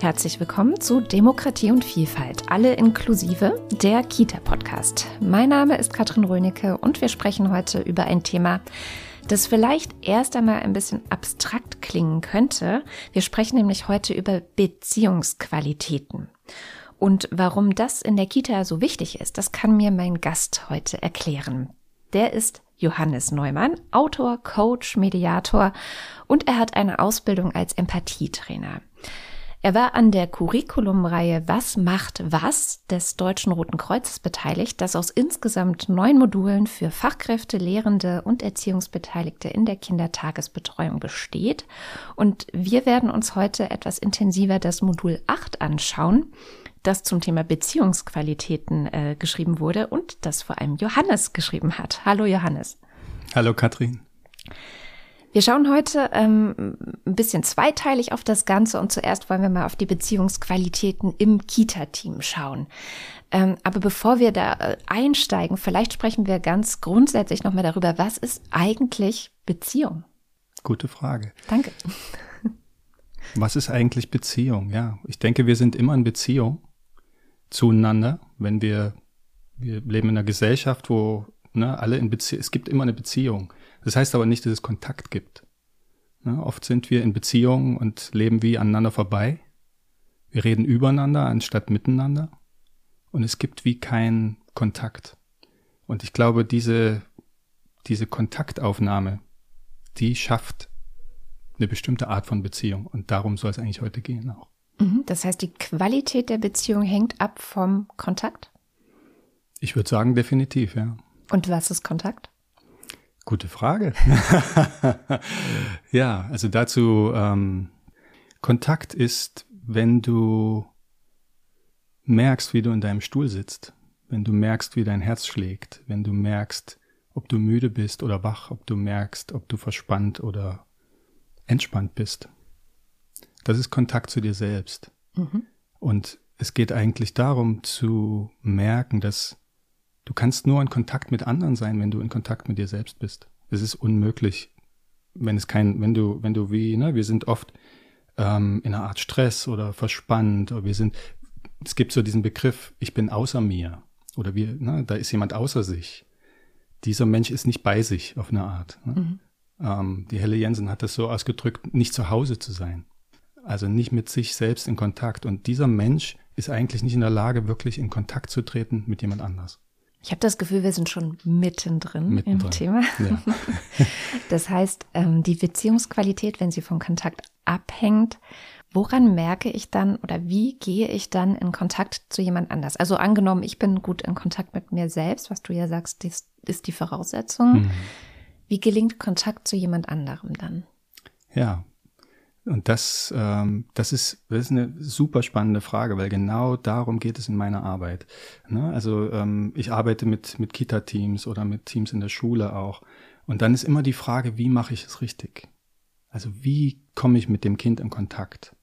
Herzlich willkommen zu Demokratie und Vielfalt, alle inklusive, der Kita-Podcast. Mein Name ist Katrin Rönecke und wir sprechen heute über ein Thema, das vielleicht erst einmal ein bisschen abstrakt klingen könnte. Wir sprechen nämlich heute über Beziehungsqualitäten. Und warum das in der Kita so wichtig ist, das kann mir mein Gast heute erklären. Der ist Johannes Neumann, Autor, Coach, Mediator und er hat eine Ausbildung als Empathietrainer. Er war an der Curriculumreihe Was macht was des Deutschen Roten Kreuzes beteiligt, das aus insgesamt neun Modulen für Fachkräfte, Lehrende und Erziehungsbeteiligte in der Kindertagesbetreuung besteht. Und wir werden uns heute etwas intensiver das Modul 8 anschauen, das zum Thema Beziehungsqualitäten äh, geschrieben wurde und das vor allem Johannes geschrieben hat. Hallo Johannes. Hallo Katrin. Wir schauen heute ähm, ein bisschen zweiteilig auf das Ganze und zuerst wollen wir mal auf die Beziehungsqualitäten im Kita-Team schauen. Ähm, aber bevor wir da äh, einsteigen, vielleicht sprechen wir ganz grundsätzlich nochmal darüber, was ist eigentlich Beziehung? Gute Frage. Danke. Was ist eigentlich Beziehung? Ja, ich denke, wir sind immer in Beziehung zueinander, wenn wir, wir leben in einer Gesellschaft, wo ne, alle in Beziehung, es gibt immer eine Beziehung. Das heißt aber nicht, dass es Kontakt gibt. Ne, oft sind wir in Beziehungen und leben wie aneinander vorbei. Wir reden übereinander anstatt miteinander. Und es gibt wie keinen Kontakt. Und ich glaube, diese, diese Kontaktaufnahme, die schafft eine bestimmte Art von Beziehung. Und darum soll es eigentlich heute gehen auch. Mhm, das heißt, die Qualität der Beziehung hängt ab vom Kontakt? Ich würde sagen, definitiv, ja. Und was ist Kontakt? Gute Frage. ja, also dazu, ähm, Kontakt ist, wenn du merkst, wie du in deinem Stuhl sitzt, wenn du merkst, wie dein Herz schlägt, wenn du merkst, ob du müde bist oder wach, ob du merkst, ob du verspannt oder entspannt bist. Das ist Kontakt zu dir selbst. Mhm. Und es geht eigentlich darum zu merken, dass Du kannst nur in Kontakt mit anderen sein, wenn du in Kontakt mit dir selbst bist. Es ist unmöglich, wenn es kein, wenn du, wenn du wie, ne, wir sind oft ähm, in einer Art Stress oder verspannt oder wir sind, es gibt so diesen Begriff, ich bin außer mir oder wir, ne, da ist jemand außer sich. Dieser Mensch ist nicht bei sich auf eine Art. Ne? Mhm. Ähm, die Helle Jensen hat das so ausgedrückt, nicht zu Hause zu sein. Also nicht mit sich selbst in Kontakt. Und dieser Mensch ist eigentlich nicht in der Lage, wirklich in Kontakt zu treten mit jemand anders. Ich habe das Gefühl, wir sind schon mittendrin, mittendrin. im Thema. Ja. Das heißt, ähm, die Beziehungsqualität, wenn sie vom Kontakt abhängt, woran merke ich dann oder wie gehe ich dann in Kontakt zu jemand anders? Also angenommen, ich bin gut in Kontakt mit mir selbst, was du ja sagst, das ist die Voraussetzung. Mhm. Wie gelingt Kontakt zu jemand anderem dann? Ja, und das, ähm, das, ist, das ist eine super spannende Frage, weil genau darum geht es in meiner Arbeit. Ne? Also ähm, ich arbeite mit, mit Kita-Teams oder mit Teams in der Schule auch. Und dann ist immer die Frage, wie mache ich es richtig? Also wie komme ich mit dem Kind in Kontakt?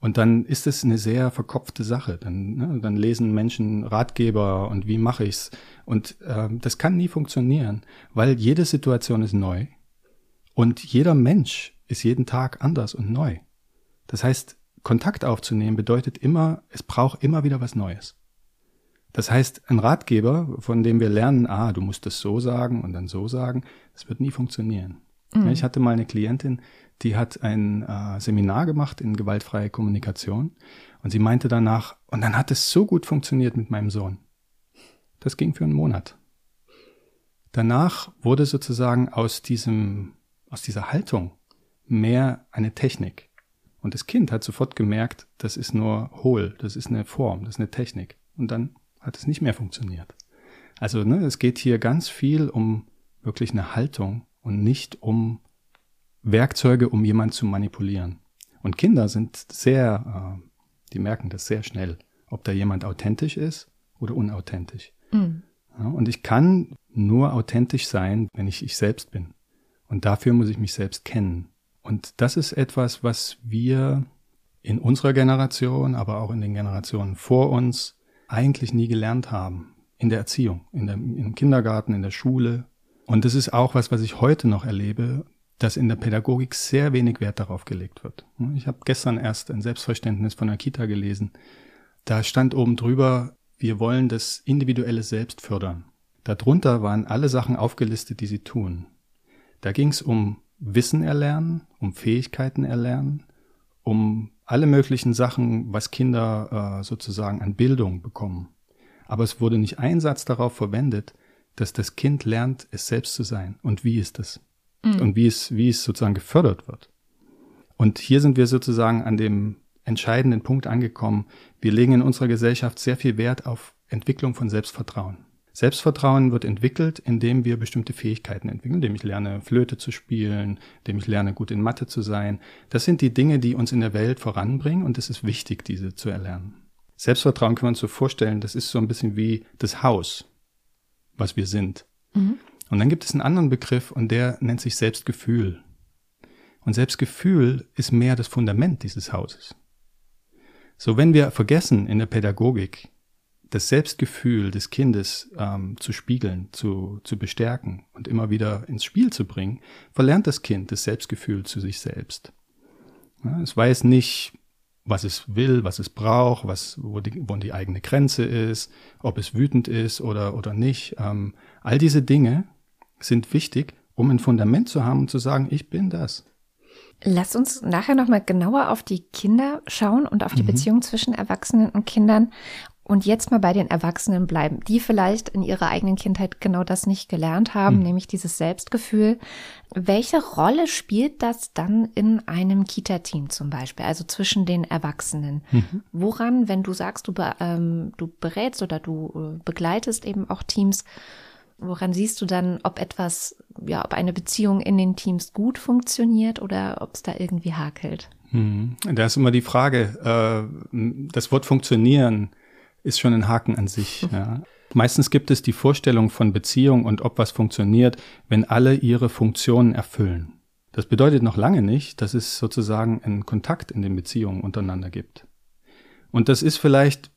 Und dann ist es eine sehr verkopfte Sache. Dann, ne, dann lesen Menschen Ratgeber und wie mache ich's? Und ähm, das kann nie funktionieren, weil jede Situation ist neu und jeder Mensch ist jeden Tag anders und neu. Das heißt, Kontakt aufzunehmen bedeutet immer, es braucht immer wieder was Neues. Das heißt, ein Ratgeber, von dem wir lernen, ah, du musst es so sagen und dann so sagen, das wird nie funktionieren. Mhm. Ich hatte mal eine Klientin, die hat ein äh, Seminar gemacht in gewaltfreie Kommunikation und sie meinte danach, und dann hat es so gut funktioniert mit meinem Sohn. Das ging für einen Monat. Danach wurde sozusagen aus diesem, aus dieser Haltung, mehr eine Technik. Und das Kind hat sofort gemerkt, das ist nur hohl, das ist eine Form, das ist eine Technik. Und dann hat es nicht mehr funktioniert. Also ne, es geht hier ganz viel um wirklich eine Haltung und nicht um Werkzeuge, um jemand zu manipulieren. Und Kinder sind sehr, äh, die merken das sehr schnell, ob da jemand authentisch ist oder unauthentisch. Mhm. Ja, und ich kann nur authentisch sein, wenn ich ich selbst bin. Und dafür muss ich mich selbst kennen. Und das ist etwas, was wir in unserer Generation, aber auch in den Generationen vor uns eigentlich nie gelernt haben. In der Erziehung, in der, im Kindergarten, in der Schule. Und das ist auch was, was ich heute noch erlebe, dass in der Pädagogik sehr wenig Wert darauf gelegt wird. Ich habe gestern erst ein Selbstverständnis von der Kita gelesen. Da stand oben drüber, wir wollen das individuelle Selbst fördern. Darunter waren alle Sachen aufgelistet, die sie tun. Da ging es um Wissen erlernen, um Fähigkeiten erlernen, um alle möglichen Sachen, was Kinder äh, sozusagen an Bildung bekommen. Aber es wurde nicht ein Satz darauf verwendet, dass das Kind lernt, es selbst zu sein. Und wie ist das? Mhm. Und wie es, wie es sozusagen gefördert wird. Und hier sind wir sozusagen an dem entscheidenden Punkt angekommen. Wir legen in unserer Gesellschaft sehr viel Wert auf Entwicklung von Selbstvertrauen. Selbstvertrauen wird entwickelt, indem wir bestimmte Fähigkeiten entwickeln, indem ich lerne, Flöte zu spielen, indem ich lerne, gut in Mathe zu sein. Das sind die Dinge, die uns in der Welt voranbringen und es ist wichtig, diese zu erlernen. Selbstvertrauen können wir uns so vorstellen, das ist so ein bisschen wie das Haus, was wir sind. Mhm. Und dann gibt es einen anderen Begriff und der nennt sich Selbstgefühl. Und Selbstgefühl ist mehr das Fundament dieses Hauses. So, wenn wir vergessen in der Pädagogik, das Selbstgefühl des Kindes ähm, zu spiegeln, zu, zu bestärken und immer wieder ins Spiel zu bringen, verlernt das Kind das Selbstgefühl zu sich selbst. Ja, es weiß nicht, was es will, was es braucht, was, wo, die, wo die eigene Grenze ist, ob es wütend ist oder, oder nicht. Ähm, all diese Dinge sind wichtig, um ein Fundament zu haben und zu sagen, ich bin das. Lass uns nachher nochmal genauer auf die Kinder schauen und auf die mhm. Beziehung zwischen Erwachsenen und Kindern und jetzt mal bei den Erwachsenen bleiben, die vielleicht in ihrer eigenen Kindheit genau das nicht gelernt haben, mhm. nämlich dieses Selbstgefühl. Welche Rolle spielt das dann in einem Kita-Team zum Beispiel, also zwischen den Erwachsenen? Mhm. Woran, wenn du sagst, du, ähm, du berätst oder du äh, begleitest eben auch Teams, woran siehst du dann, ob etwas, ja, ob eine Beziehung in den Teams gut funktioniert oder ob es da irgendwie hakelt? Mhm. Da ist immer die Frage, äh, das Wort funktionieren ist schon ein Haken an sich. Ja. Meistens gibt es die Vorstellung von Beziehung und ob was funktioniert, wenn alle ihre Funktionen erfüllen. Das bedeutet noch lange nicht, dass es sozusagen einen Kontakt in den Beziehungen untereinander gibt. Und das ist vielleicht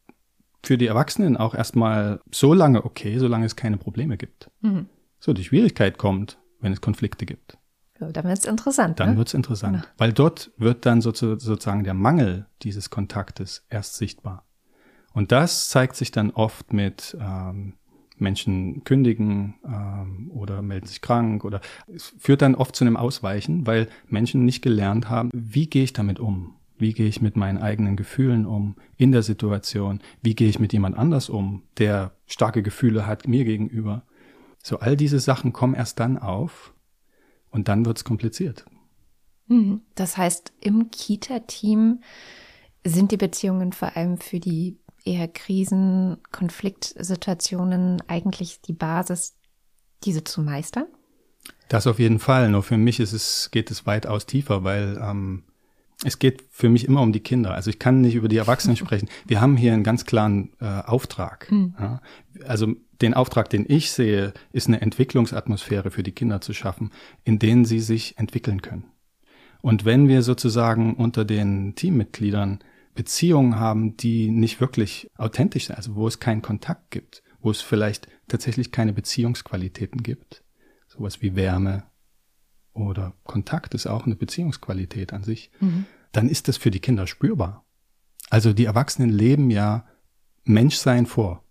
für die Erwachsenen auch erstmal so lange okay, solange es keine Probleme gibt. Mhm. So, die Schwierigkeit kommt, wenn es Konflikte gibt. Ja, dann wird es interessant. Dann ne? wird es interessant, ja. weil dort wird dann sozusagen der Mangel dieses Kontaktes erst sichtbar. Und das zeigt sich dann oft mit ähm, Menschen kündigen ähm, oder melden sich krank oder es führt dann oft zu einem Ausweichen, weil Menschen nicht gelernt haben, wie gehe ich damit um? Wie gehe ich mit meinen eigenen Gefühlen um in der Situation? Wie gehe ich mit jemand anders um, der starke Gefühle hat mir gegenüber? So all diese Sachen kommen erst dann auf und dann wird's kompliziert. Mhm. Das heißt, im Kita-Team sind die Beziehungen vor allem für die eher Krisen, Konfliktsituationen eigentlich die Basis, diese zu meistern? Das auf jeden Fall. Nur für mich ist es, geht es weitaus tiefer, weil ähm, es geht für mich immer um die Kinder. Also ich kann nicht über die Erwachsenen sprechen. Wir haben hier einen ganz klaren äh, Auftrag. Hm. Ja? Also den Auftrag, den ich sehe, ist eine Entwicklungsatmosphäre für die Kinder zu schaffen, in denen sie sich entwickeln können. Und wenn wir sozusagen unter den Teammitgliedern Beziehungen haben, die nicht wirklich authentisch sind, also wo es keinen Kontakt gibt, wo es vielleicht tatsächlich keine Beziehungsqualitäten gibt, sowas wie Wärme oder Kontakt ist auch eine Beziehungsqualität an sich, mhm. dann ist das für die Kinder spürbar. Also die Erwachsenen leben ja Menschsein vor.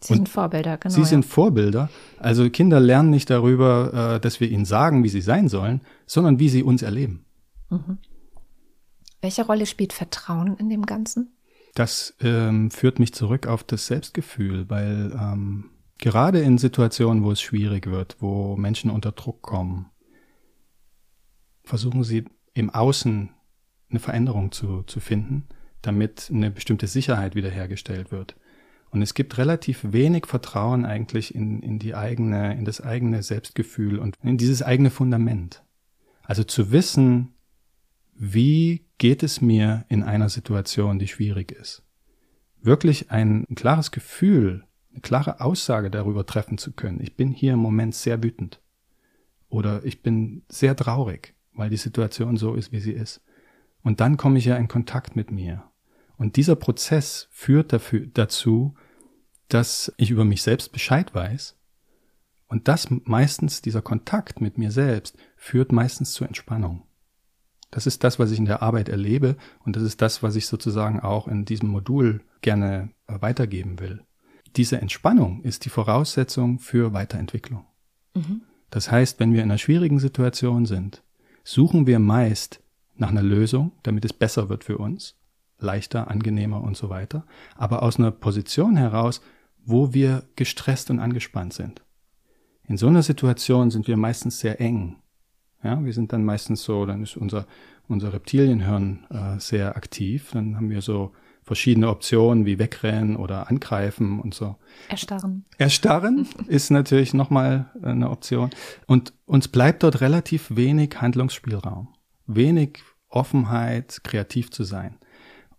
Sie Und sind Vorbilder, genau. Sie ja. sind Vorbilder. Also Kinder lernen nicht darüber, äh, dass wir ihnen sagen, wie sie sein sollen, sondern wie sie uns erleben. Mhm. Welche Rolle spielt Vertrauen in dem Ganzen? Das ähm, führt mich zurück auf das Selbstgefühl, weil ähm, gerade in Situationen, wo es schwierig wird, wo Menschen unter Druck kommen, versuchen sie im Außen eine Veränderung zu, zu finden, damit eine bestimmte Sicherheit wiederhergestellt wird. Und es gibt relativ wenig Vertrauen eigentlich in, in die eigene, in das eigene Selbstgefühl und in dieses eigene Fundament. Also zu wissen, wie geht es mir in einer Situation, die schwierig ist? Wirklich ein, klares Gefühl, eine klare Aussage darüber treffen zu können. Ich bin hier im Moment sehr wütend. Oder ich bin sehr traurig, weil die Situation so ist, wie sie ist. Und dann komme ich ja in Kontakt mit mir. Und dieser Prozess führt dafür, dazu, dass ich über mich selbst Bescheid weiß Und das meistens, dieser Kontakt mit mir selbst, führt meistens zur Entspannung. Das ist das, was ich in der Arbeit erlebe und das ist das, was ich sozusagen auch in diesem Modul gerne äh, weitergeben will. Diese Entspannung ist die Voraussetzung für Weiterentwicklung. Mhm. Das heißt, wenn wir in einer schwierigen Situation sind, suchen wir meist nach einer Lösung, damit es besser wird für uns, leichter, angenehmer und so weiter, aber aus einer Position heraus, wo wir gestresst und angespannt sind. In so einer Situation sind wir meistens sehr eng. Ja, wir sind dann meistens so, dann ist unser, unser Reptilienhirn äh, sehr aktiv. Dann haben wir so verschiedene Optionen wie wegrennen oder angreifen und so. Erstarren. Erstarren ist natürlich nochmal eine Option. Und uns bleibt dort relativ wenig Handlungsspielraum, wenig Offenheit, kreativ zu sein.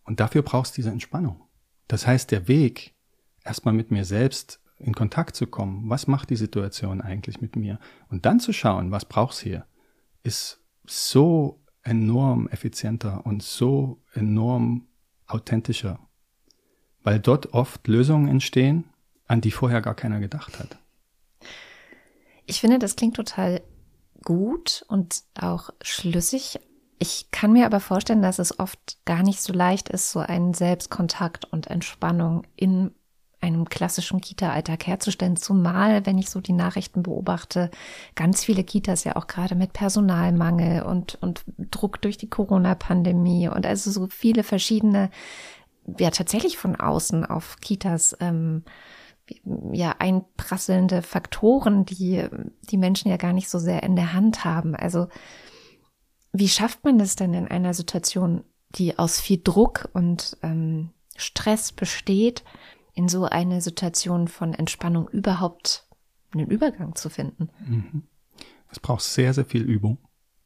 Und dafür brauchst du diese Entspannung. Das heißt, der Weg, erstmal mit mir selbst in Kontakt zu kommen. Was macht die Situation eigentlich mit mir? Und dann zu schauen, was braucht's hier, ist so enorm effizienter und so enorm authentischer, weil dort oft Lösungen entstehen, an die vorher gar keiner gedacht hat. Ich finde, das klingt total gut und auch schlüssig. Ich kann mir aber vorstellen, dass es oft gar nicht so leicht ist, so einen Selbstkontakt und Entspannung in einem klassischen Kita-Alltag herzustellen, zumal, wenn ich so die Nachrichten beobachte, ganz viele Kitas ja auch gerade mit Personalmangel und, und Druck durch die Corona-Pandemie und also so viele verschiedene, ja tatsächlich von außen auf Kitas ähm, ja einprasselnde Faktoren, die die Menschen ja gar nicht so sehr in der Hand haben. Also wie schafft man das denn in einer Situation, die aus viel Druck und ähm, Stress besteht, in so eine Situation von Entspannung überhaupt einen Übergang zu finden. Mhm. Es braucht sehr, sehr viel Übung.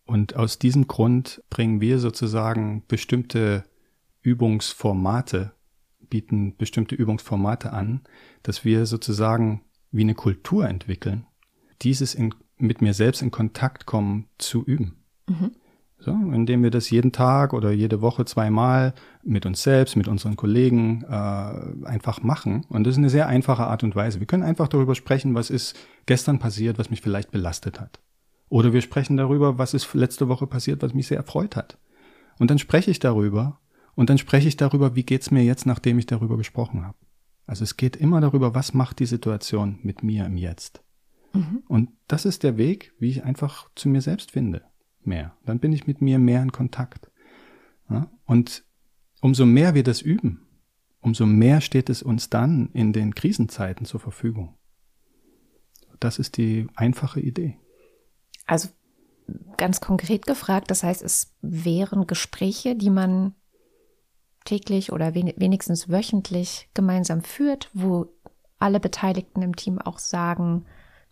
Und aus diesem Grund bringen wir sozusagen bestimmte Übungsformate, bieten bestimmte Übungsformate an, dass wir sozusagen wie eine Kultur entwickeln, dieses in, mit mir selbst in Kontakt kommen zu üben. Mhm. So, indem wir das jeden Tag oder jede Woche zweimal mit uns selbst, mit unseren Kollegen äh, einfach machen. Und das ist eine sehr einfache Art und Weise. Wir können einfach darüber sprechen, was ist gestern passiert, was mich vielleicht belastet hat. Oder wir sprechen darüber, was ist letzte Woche passiert, was mich sehr erfreut hat. Und dann spreche ich darüber und dann spreche ich darüber, wie geht's mir jetzt, nachdem ich darüber gesprochen habe. Also es geht immer darüber, was macht die Situation mit mir im Jetzt. Mhm. Und das ist der Weg, wie ich einfach zu mir selbst finde mehr. Dann bin ich mit mir mehr in Kontakt. Ja? Und umso mehr wir das üben, umso mehr steht es uns dann in den Krisenzeiten zur Verfügung. Das ist die einfache Idee. Also ganz konkret gefragt, das heißt, es wären Gespräche, die man täglich oder wenigstens wöchentlich gemeinsam führt, wo alle Beteiligten im Team auch sagen,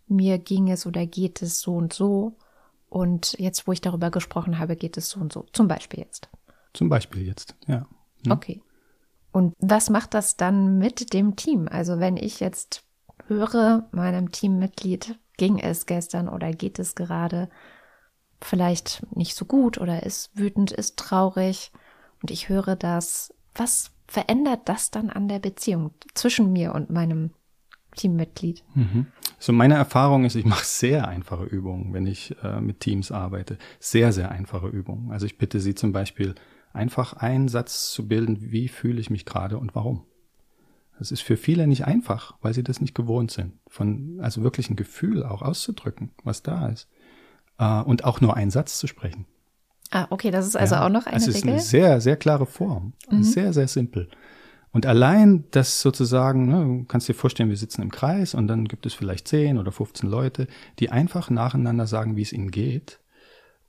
mir ging es oder geht es so und so und jetzt, wo ich darüber gesprochen habe, geht es so und so. Zum Beispiel jetzt. Zum Beispiel jetzt, ja. Hm. Okay. Und was macht das dann mit dem Team? Also wenn ich jetzt höre, meinem Teammitglied ging es gestern oder geht es gerade vielleicht nicht so gut oder ist wütend, ist traurig und ich höre das, was verändert das dann an der Beziehung zwischen mir und meinem Teammitglied? Mhm. So meine Erfahrung ist, ich mache sehr einfache Übungen, wenn ich äh, mit Teams arbeite. Sehr, sehr einfache Übungen. Also ich bitte Sie zum Beispiel einfach einen Satz zu bilden, wie fühle ich mich gerade und warum. Das ist für viele nicht einfach, weil sie das nicht gewohnt sind. Von, also wirklich ein Gefühl auch auszudrücken, was da ist. Äh, und auch nur einen Satz zu sprechen. Ah, okay, das ist also ja, auch noch eine Regel. Das ist eine sehr, sehr klare Form. Mhm. Sehr, sehr simpel. Und allein das sozusagen, ne, du kannst dir vorstellen, wir sitzen im Kreis und dann gibt es vielleicht 10 oder 15 Leute, die einfach nacheinander sagen, wie es ihnen geht.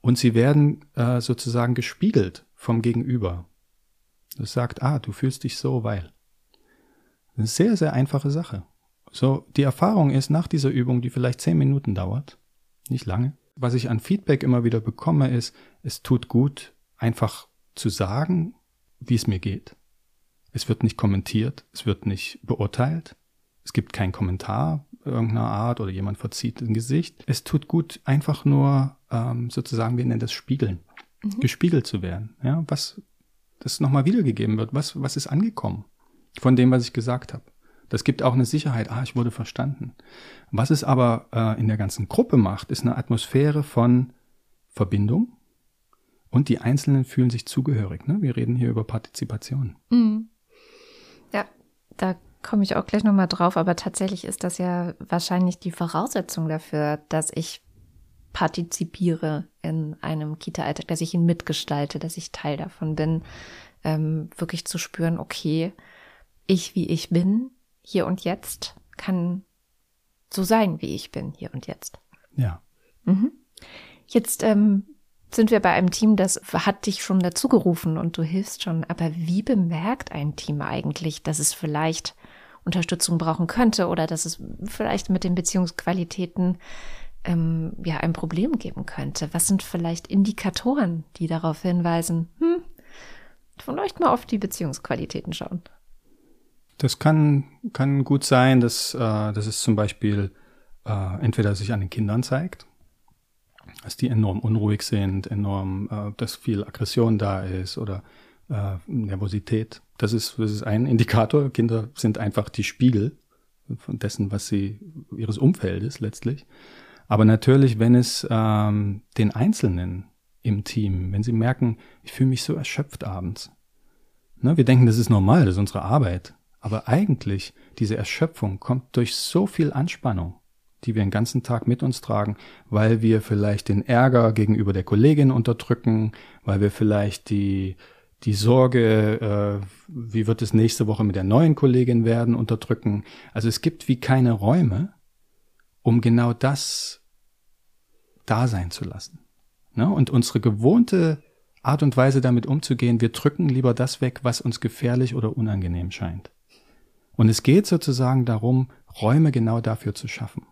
Und sie werden äh, sozusagen gespiegelt vom Gegenüber. Das sagt, ah, du fühlst dich so, weil. Eine sehr, sehr einfache Sache. So, die Erfahrung ist nach dieser Übung, die vielleicht 10 Minuten dauert, nicht lange, was ich an Feedback immer wieder bekomme, ist, es tut gut, einfach zu sagen, wie es mir geht. Es wird nicht kommentiert, es wird nicht beurteilt, es gibt keinen Kommentar irgendeiner Art oder jemand verzieht ein Gesicht. Es tut gut, einfach nur ähm, sozusagen, wir nennen das Spiegeln, mhm. gespiegelt zu werden. Ja, was das nochmal wiedergegeben wird, was, was ist angekommen von dem, was ich gesagt habe. Das gibt auch eine Sicherheit, ah, ich wurde verstanden. Was es aber äh, in der ganzen Gruppe macht, ist eine Atmosphäre von Verbindung und die Einzelnen fühlen sich zugehörig. Ne? Wir reden hier über Partizipation. Mhm. Ja, da komme ich auch gleich nochmal drauf, aber tatsächlich ist das ja wahrscheinlich die Voraussetzung dafür, dass ich partizipiere in einem Kita-Alltag, dass ich ihn mitgestalte, dass ich Teil davon bin, ähm, wirklich zu spüren, okay, ich wie ich bin, hier und jetzt, kann so sein, wie ich bin, hier und jetzt. Ja. Mhm. Jetzt ähm, sind wir bei einem Team, das hat dich schon dazu gerufen und du hilfst schon. Aber wie bemerkt ein Team eigentlich, dass es vielleicht Unterstützung brauchen könnte oder dass es vielleicht mit den Beziehungsqualitäten ähm, ja ein Problem geben könnte? Was sind vielleicht Indikatoren, die darauf hinweisen, hm, vielleicht mal auf die Beziehungsqualitäten schauen? Das kann, kann gut sein, dass, äh, dass es zum Beispiel äh, entweder sich an den Kindern zeigt, dass die enorm unruhig sind, enorm, äh, dass viel Aggression da ist oder äh, Nervosität. Das ist, das ist ein Indikator. Kinder sind einfach die Spiegel von dessen, was sie, ihres Umfeldes letztlich. Aber natürlich, wenn es ähm, den Einzelnen im Team, wenn sie merken, ich fühle mich so erschöpft abends. Ne, wir denken, das ist normal, das ist unsere Arbeit. Aber eigentlich, diese Erschöpfung kommt durch so viel Anspannung, die wir den ganzen Tag mit uns tragen, weil wir vielleicht den Ärger gegenüber der Kollegin unterdrücken, weil wir vielleicht die, die Sorge, äh, wie wird es nächste Woche mit der neuen Kollegin werden, unterdrücken. Also es gibt wie keine Räume, um genau das da sein zu lassen. Ne? Und unsere gewohnte Art und Weise damit umzugehen, wir drücken lieber das weg, was uns gefährlich oder unangenehm scheint. Und es geht sozusagen darum, Räume genau dafür zu schaffen.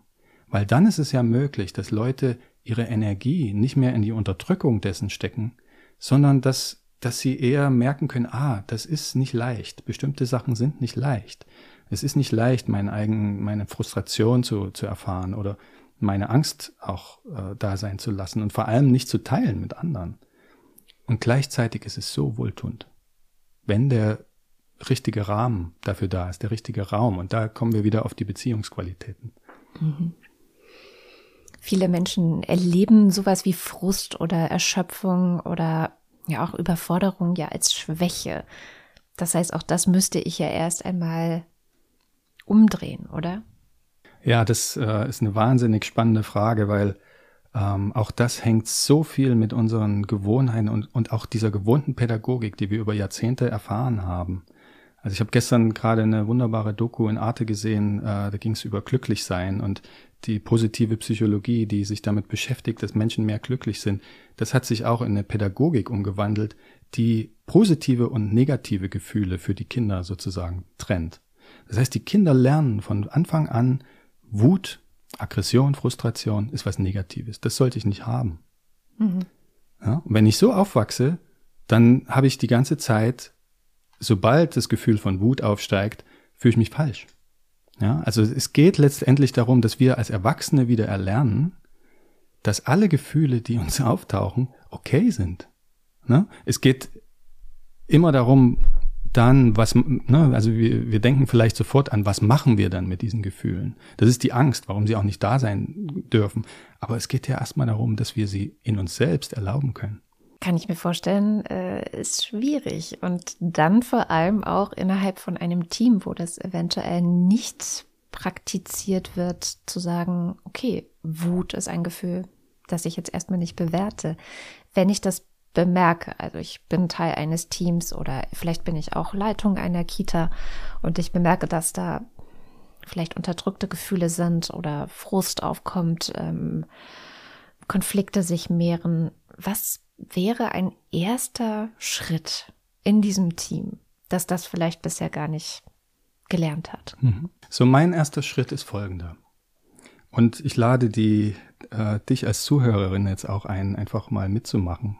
Weil dann ist es ja möglich, dass Leute ihre Energie nicht mehr in die Unterdrückung dessen stecken, sondern dass, dass sie eher merken können, ah, das ist nicht leicht. Bestimmte Sachen sind nicht leicht. Es ist nicht leicht, meine eigen, meine Frustration zu, zu erfahren oder meine Angst auch äh, da sein zu lassen und vor allem nicht zu teilen mit anderen. Und gleichzeitig ist es so wohltuend, wenn der richtige Rahmen dafür da ist, der richtige Raum. Und da kommen wir wieder auf die Beziehungsqualitäten. Mhm. Viele Menschen erleben sowas wie Frust oder Erschöpfung oder ja auch Überforderung ja als Schwäche. Das heißt, auch das müsste ich ja erst einmal umdrehen, oder? Ja, das äh, ist eine wahnsinnig spannende Frage, weil ähm, auch das hängt so viel mit unseren Gewohnheiten und, und auch dieser gewohnten Pädagogik, die wir über Jahrzehnte erfahren haben. Also ich habe gestern gerade eine wunderbare Doku in Arte gesehen, äh, da ging es über Glücklichsein und die positive Psychologie, die sich damit beschäftigt, dass Menschen mehr glücklich sind. Das hat sich auch in eine Pädagogik umgewandelt, die positive und negative Gefühle für die Kinder sozusagen trennt. Das heißt, die Kinder lernen von Anfang an, Wut, Aggression, Frustration ist was Negatives. Das sollte ich nicht haben. Mhm. Ja, und wenn ich so aufwachse, dann habe ich die ganze Zeit, sobald das Gefühl von Wut aufsteigt, fühle ich mich falsch. Ja, also es geht letztendlich darum, dass wir als Erwachsene wieder erlernen, dass alle Gefühle, die uns auftauchen, okay sind. Ne? Es geht immer darum, dann, was, ne, also wir, wir denken vielleicht sofort an, was machen wir dann mit diesen Gefühlen? Das ist die Angst, warum sie auch nicht da sein dürfen. Aber es geht ja erstmal darum, dass wir sie in uns selbst erlauben können. Kann ich mir vorstellen, äh, ist schwierig. Und dann vor allem auch innerhalb von einem Team, wo das eventuell nicht praktiziert wird, zu sagen, okay, Wut ist ein Gefühl, das ich jetzt erstmal nicht bewerte. Wenn ich das bemerke, also ich bin Teil eines Teams oder vielleicht bin ich auch Leitung einer Kita und ich bemerke, dass da vielleicht unterdrückte Gefühle sind oder Frust aufkommt, ähm, Konflikte sich mehren. Was wäre ein erster Schritt in diesem Team, dass das vielleicht bisher gar nicht gelernt hat? Mhm. So, mein erster Schritt ist folgender. Und ich lade die, äh, dich als Zuhörerin jetzt auch ein, einfach mal mitzumachen.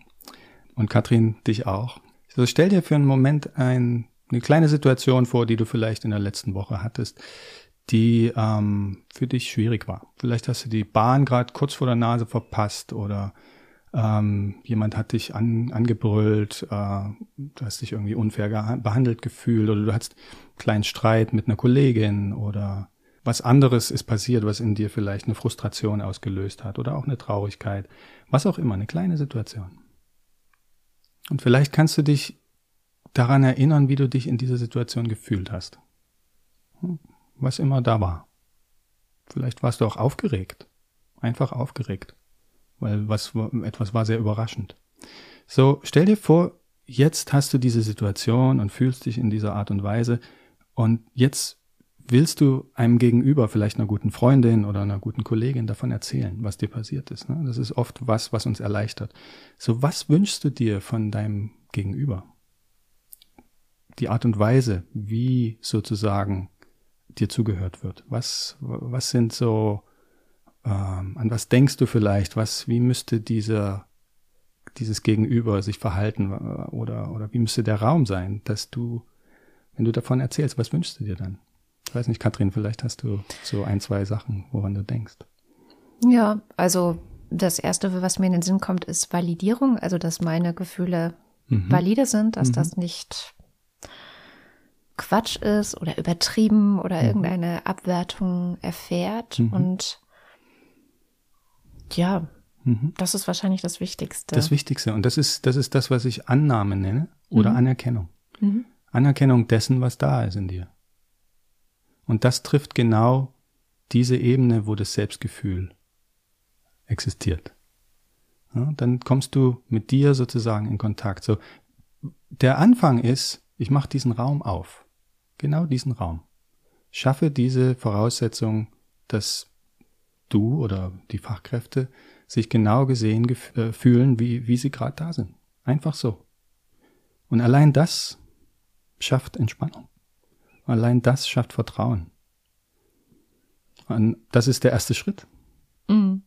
Und Katrin, dich auch. So stell dir für einen Moment ein, eine kleine Situation vor, die du vielleicht in der letzten Woche hattest, die ähm, für dich schwierig war. Vielleicht hast du die Bahn gerade kurz vor der Nase verpasst oder ähm, jemand hat dich an, angebrüllt, äh, du hast dich irgendwie unfair behandelt gefühlt oder du hattest einen kleinen Streit mit einer Kollegin oder was anderes ist passiert, was in dir vielleicht eine Frustration ausgelöst hat oder auch eine Traurigkeit, was auch immer, eine kleine Situation. Und vielleicht kannst du dich daran erinnern, wie du dich in dieser Situation gefühlt hast. Hm, was immer da war. Vielleicht warst du auch aufgeregt. Einfach aufgeregt. Weil was, etwas war sehr überraschend. So, stell dir vor, jetzt hast du diese Situation und fühlst dich in dieser Art und Weise und jetzt willst du einem Gegenüber, vielleicht einer guten Freundin oder einer guten Kollegin davon erzählen, was dir passiert ist. Ne? Das ist oft was, was uns erleichtert. So, was wünschst du dir von deinem Gegenüber? Die Art und Weise, wie sozusagen dir zugehört wird. Was, was sind so, ähm, an was denkst du vielleicht? Was, wie müsste dieser, dieses Gegenüber sich verhalten äh, oder, oder wie müsste der Raum sein, dass du, wenn du davon erzählst, was wünschst du dir dann? Ich weiß nicht, Katrin, vielleicht hast du so ein, zwei Sachen, woran du denkst. Ja, also das erste, was mir in den Sinn kommt, ist Validierung, also dass meine Gefühle mhm. valide sind, dass mhm. das nicht Quatsch ist oder übertrieben oder mhm. irgendeine Abwertung erfährt. Mhm. Und ja, mhm. das ist wahrscheinlich das Wichtigste. Das Wichtigste. Und das ist, das ist das, was ich Annahme nenne oder mhm. Anerkennung. Mhm. Anerkennung dessen, was da ist in dir. Und das trifft genau diese Ebene, wo das Selbstgefühl existiert. Ja, dann kommst du mit dir sozusagen in Kontakt. So, der Anfang ist, ich mache diesen Raum auf. Genau diesen Raum. Schaffe diese Voraussetzung, dass du oder die Fachkräfte sich genau gesehen äh, fühlen, wie, wie sie gerade da sind. Einfach so. Und allein das schafft Entspannung. Allein das schafft Vertrauen. Und das ist der erste Schritt. Mhm.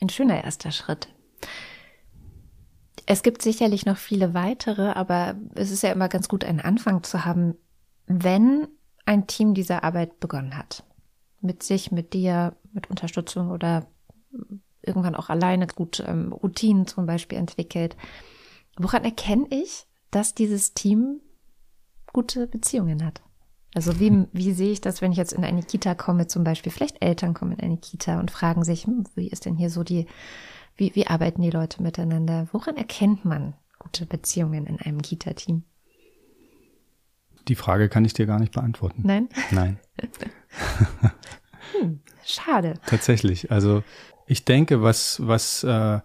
Ein schöner erster Schritt. Es gibt sicherlich noch viele weitere, aber es ist ja immer ganz gut, einen Anfang zu haben, wenn ein Team diese Arbeit begonnen hat. Mit sich, mit dir, mit Unterstützung oder irgendwann auch alleine gut ähm, Routinen zum Beispiel entwickelt. Woran erkenne ich, dass dieses Team gute Beziehungen hat? Also wie, wie sehe ich das, wenn ich jetzt in eine Kita komme, zum Beispiel, vielleicht Eltern kommen in eine Kita und fragen sich, hm, wie ist denn hier so die, wie, wie arbeiten die Leute miteinander? Woran erkennt man gute Beziehungen in einem Kita-Team? Die Frage kann ich dir gar nicht beantworten. Nein? Nein. hm, schade. Tatsächlich. Also ich denke, was, was, äh,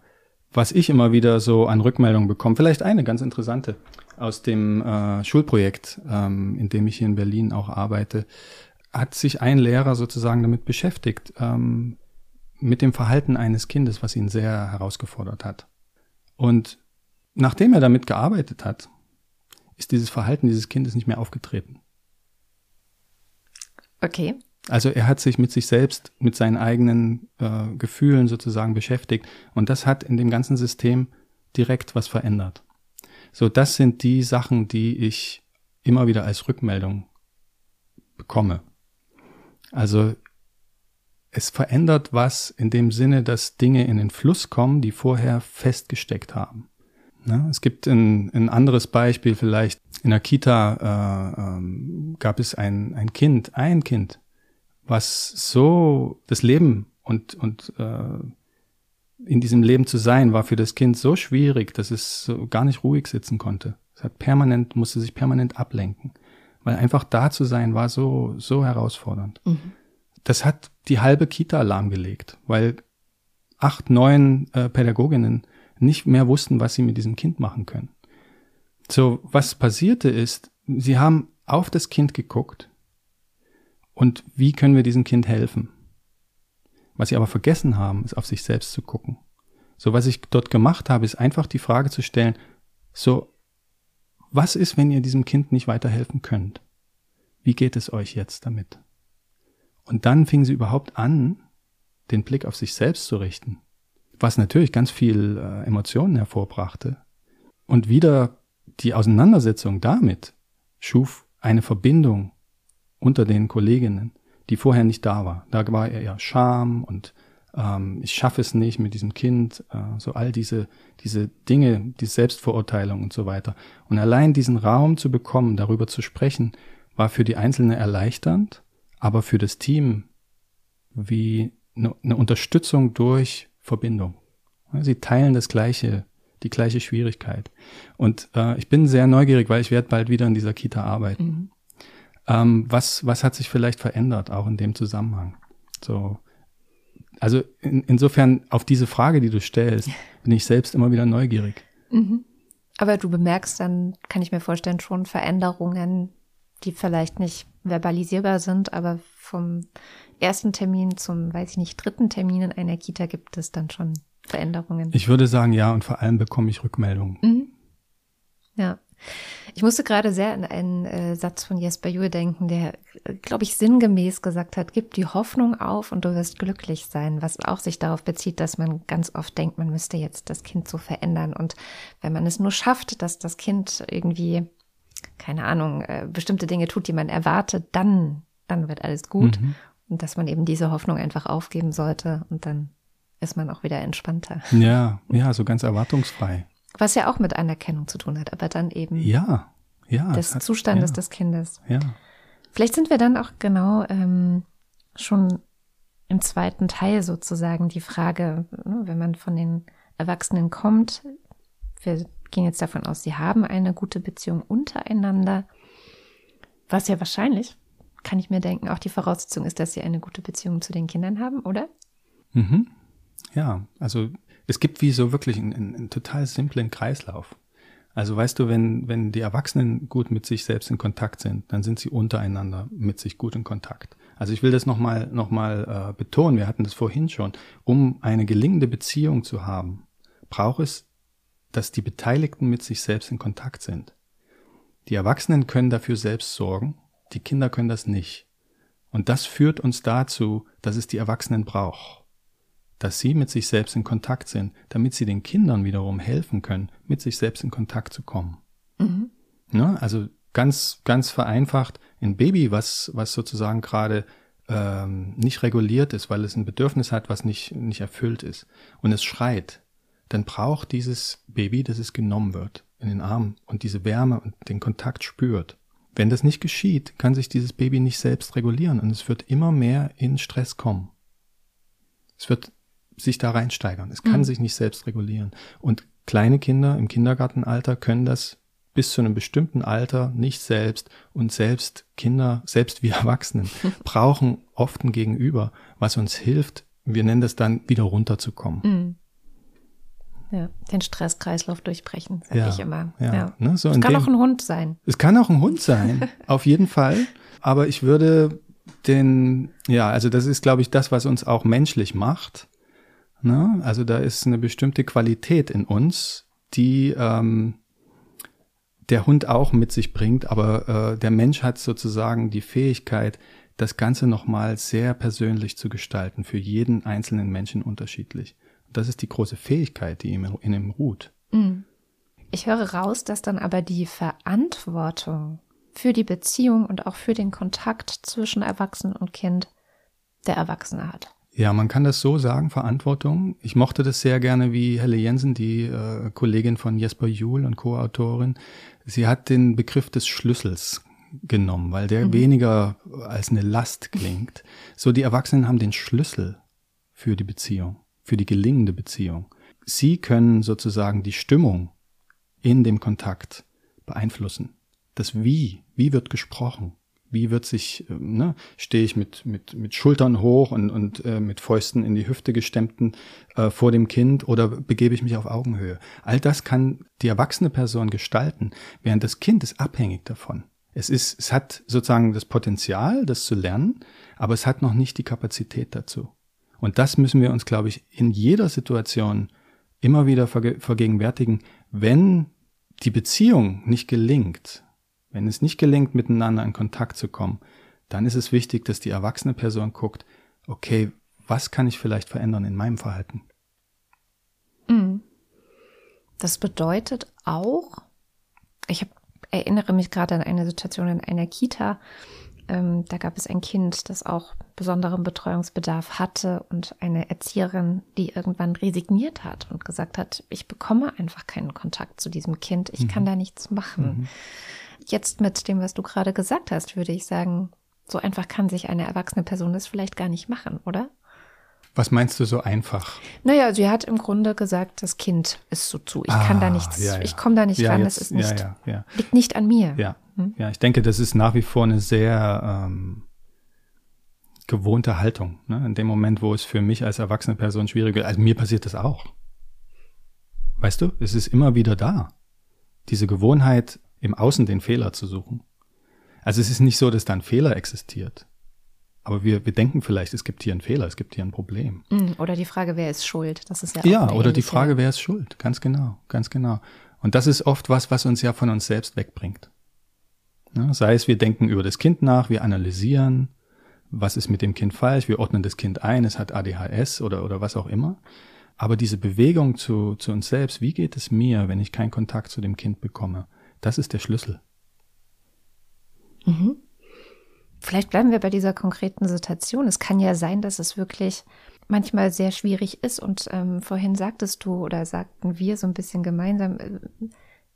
was ich immer wieder so an Rückmeldungen bekomme, vielleicht eine ganz interessante aus dem äh, Schulprojekt, ähm, in dem ich hier in Berlin auch arbeite, hat sich ein Lehrer sozusagen damit beschäftigt, ähm, mit dem Verhalten eines Kindes, was ihn sehr herausgefordert hat. Und nachdem er damit gearbeitet hat, ist dieses Verhalten dieses Kindes nicht mehr aufgetreten. Okay. Also er hat sich mit sich selbst, mit seinen eigenen äh, Gefühlen sozusagen beschäftigt und das hat in dem ganzen System direkt was verändert. So, das sind die Sachen, die ich immer wieder als Rückmeldung bekomme. Also es verändert was in dem Sinne, dass Dinge in den Fluss kommen, die vorher festgesteckt haben. Ne? Es gibt ein, ein anderes Beispiel vielleicht. In der Kita äh, ähm, gab es ein, ein Kind, ein Kind, was so das Leben und, und äh, in diesem Leben zu sein, war für das Kind so schwierig, dass es so gar nicht ruhig sitzen konnte. Es hat permanent, musste sich permanent ablenken. Weil einfach da zu sein war so, so herausfordernd. Mhm. Das hat die halbe Kita lahmgelegt, weil acht, neun äh, Pädagoginnen nicht mehr wussten, was sie mit diesem Kind machen können. So, was passierte ist, sie haben auf das Kind geguckt und wie können wir diesem Kind helfen? Was sie aber vergessen haben, ist auf sich selbst zu gucken. So, was ich dort gemacht habe, ist einfach die Frage zu stellen, so, was ist, wenn ihr diesem Kind nicht weiterhelfen könnt? Wie geht es euch jetzt damit? Und dann fing sie überhaupt an, den Blick auf sich selbst zu richten, was natürlich ganz viel äh, Emotionen hervorbrachte. Und wieder die Auseinandersetzung damit schuf eine Verbindung unter den Kolleginnen, die vorher nicht da war. Da war eher Scham und ähm, ich schaffe es nicht mit diesem Kind, äh, so all diese, diese Dinge, die Selbstverurteilung und so weiter. Und allein diesen Raum zu bekommen, darüber zu sprechen, war für die Einzelne erleichternd, aber für das Team wie eine, eine Unterstützung durch Verbindung. Sie teilen das gleiche, die gleiche Schwierigkeit. Und äh, ich bin sehr neugierig, weil ich werde bald wieder in dieser Kita arbeiten. Mhm. Ähm, was, was hat sich vielleicht verändert, auch in dem Zusammenhang? So, also in, insofern auf diese Frage, die du stellst, bin ich selbst immer wieder neugierig. Mhm. Aber du bemerkst dann, kann ich mir vorstellen, schon Veränderungen, die vielleicht nicht verbalisierbar sind, aber vom ersten Termin zum, weiß ich nicht, dritten Termin in einer Kita gibt es dann schon Veränderungen. Ich würde sagen, ja, und vor allem bekomme ich Rückmeldungen. Mhm. Ja. Ich musste gerade sehr an einen äh, Satz von Jesper Juhl denken, der, glaube ich, sinngemäß gesagt hat, gib die Hoffnung auf und du wirst glücklich sein, was auch sich darauf bezieht, dass man ganz oft denkt, man müsste jetzt das Kind so verändern. Und wenn man es nur schafft, dass das Kind irgendwie, keine Ahnung, äh, bestimmte Dinge tut, die man erwartet, dann, dann wird alles gut. Mhm. Und dass man eben diese Hoffnung einfach aufgeben sollte und dann ist man auch wieder entspannter. Ja, ja, so ganz erwartungsfrei. Was ja auch mit Anerkennung zu tun hat, aber dann eben ja, ja, des hat, Zustandes ja, des Kindes. Ja. Vielleicht sind wir dann auch genau ähm, schon im zweiten Teil sozusagen die Frage, ne, wenn man von den Erwachsenen kommt, wir gehen jetzt davon aus, sie haben eine gute Beziehung untereinander, was ja wahrscheinlich, kann ich mir denken, auch die Voraussetzung ist, dass sie eine gute Beziehung zu den Kindern haben, oder? Mhm. Ja, also es gibt wie so wirklich einen, einen, total simplen Kreislauf. Also weißt du, wenn, wenn die Erwachsenen gut mit sich selbst in Kontakt sind, dann sind sie untereinander mit sich gut in Kontakt. Also ich will das nochmal noch mal, äh, betonen, wir hatten das vorhin schon. Um eine gelingende Beziehung zu haben, braucht es, dass die Beteiligten mit sich selbst in Kontakt sind. Die Erwachsenen können dafür selbst sorgen, die Kinder können das nicht. Und das führt uns dazu, dass es die Erwachsenen braucht dass sie mit sich selbst in Kontakt sind, damit sie den Kindern wiederum helfen können, mit sich selbst in Kontakt zu kommen. Mhm. Ja, also ganz, ganz vereinfacht, ein Baby, was, was sozusagen gerade ähm, nicht reguliert ist, weil es ein Bedürfnis hat, was nicht, nicht erfüllt ist, und es schreit, dann braucht dieses Baby, dass es genommen wird in den Arm und diese Wärme und den Kontakt spürt. Wenn das nicht geschieht, kann sich dieses Baby nicht selbst regulieren und es wird immer mehr in Stress kommen. Es wird sich da reinsteigern. Es kann mhm. sich nicht selbst regulieren. Und kleine Kinder im Kindergartenalter können das bis zu einem bestimmten Alter nicht selbst und selbst Kinder, selbst wir Erwachsenen brauchen oft ein Gegenüber, was uns hilft, wir nennen das dann wieder runterzukommen. Mhm. Ja, den Stresskreislauf durchbrechen, sage ja, ich immer. Ja, ja. Ne, so es kann dem, auch ein Hund sein. Es kann auch ein Hund sein, auf jeden Fall. Aber ich würde den, ja, also das ist, glaube ich, das, was uns auch menschlich macht. Ne? Also da ist eine bestimmte Qualität in uns, die ähm, der Hund auch mit sich bringt, aber äh, der Mensch hat sozusagen die Fähigkeit, das Ganze nochmal sehr persönlich zu gestalten, für jeden einzelnen Menschen unterschiedlich. Das ist die große Fähigkeit, die in ihm ruht. Mhm. Ich höre raus, dass dann aber die Verantwortung für die Beziehung und auch für den Kontakt zwischen Erwachsenen und Kind der Erwachsene hat. Ja, man kann das so sagen, Verantwortung. Ich mochte das sehr gerne, wie Helle Jensen, die äh, Kollegin von Jesper Juhl und Co-Autorin, sie hat den Begriff des Schlüssels genommen, weil der mhm. weniger als eine Last klingt. So, die Erwachsenen haben den Schlüssel für die Beziehung, für die gelingende Beziehung. Sie können sozusagen die Stimmung in dem Kontakt beeinflussen. Das Wie, wie wird gesprochen? Wie wird sich, ähm, ne, stehe ich mit, mit, mit Schultern hoch und, und äh, mit Fäusten in die Hüfte gestemmten äh, vor dem Kind oder begebe ich mich auf Augenhöhe? All das kann die erwachsene Person gestalten, während das Kind ist abhängig davon. Es ist, es hat sozusagen das Potenzial, das zu lernen, aber es hat noch nicht die Kapazität dazu. Und das müssen wir uns, glaube ich, in jeder Situation immer wieder vergegenwärtigen, wenn die Beziehung nicht gelingt, wenn es nicht gelingt, miteinander in Kontakt zu kommen, dann ist es wichtig, dass die erwachsene Person guckt, okay, was kann ich vielleicht verändern in meinem Verhalten? Mhm. Das bedeutet auch, ich hab, erinnere mich gerade an eine Situation in einer Kita, ähm, da gab es ein Kind, das auch besonderen Betreuungsbedarf hatte und eine Erzieherin, die irgendwann resigniert hat und gesagt hat, ich bekomme einfach keinen Kontakt zu diesem Kind, ich mhm. kann da nichts machen. Mhm. Jetzt mit dem, was du gerade gesagt hast, würde ich sagen, so einfach kann sich eine erwachsene Person das vielleicht gar nicht machen, oder? Was meinst du so einfach? Naja, sie hat im Grunde gesagt, das Kind ist so zu. Ich ah, kann da ah, nichts, ja, ja. ich komme da nicht ja, ran, jetzt, das ist nicht, liegt nicht an mir. Ja, hm? ja, ich denke, das ist nach wie vor eine sehr ähm, gewohnte Haltung. Ne? In dem Moment, wo es für mich als erwachsene Person schwierig ist, also mir passiert das auch. Weißt du, es ist immer wieder da. Diese Gewohnheit, im Außen den Fehler zu suchen. Also es ist nicht so, dass da ein Fehler existiert. Aber wir, wir denken vielleicht, es gibt hier einen Fehler, es gibt hier ein Problem. Mm, oder die Frage, wer ist schuld? Das ist ja auch Ja, oder die Frage, wer ist schuld? Ganz genau, ganz genau. Und das ist oft was, was uns ja von uns selbst wegbringt. Ja, sei es, wir denken über das Kind nach, wir analysieren, was ist mit dem Kind falsch, wir ordnen das Kind ein, es hat ADHS oder, oder was auch immer. Aber diese Bewegung zu, zu uns selbst, wie geht es mir, wenn ich keinen Kontakt zu dem Kind bekomme, das ist der Schlüssel. Mhm. Vielleicht bleiben wir bei dieser konkreten Situation. Es kann ja sein, dass es wirklich manchmal sehr schwierig ist. Und ähm, vorhin sagtest du oder sagten wir so ein bisschen gemeinsam, äh,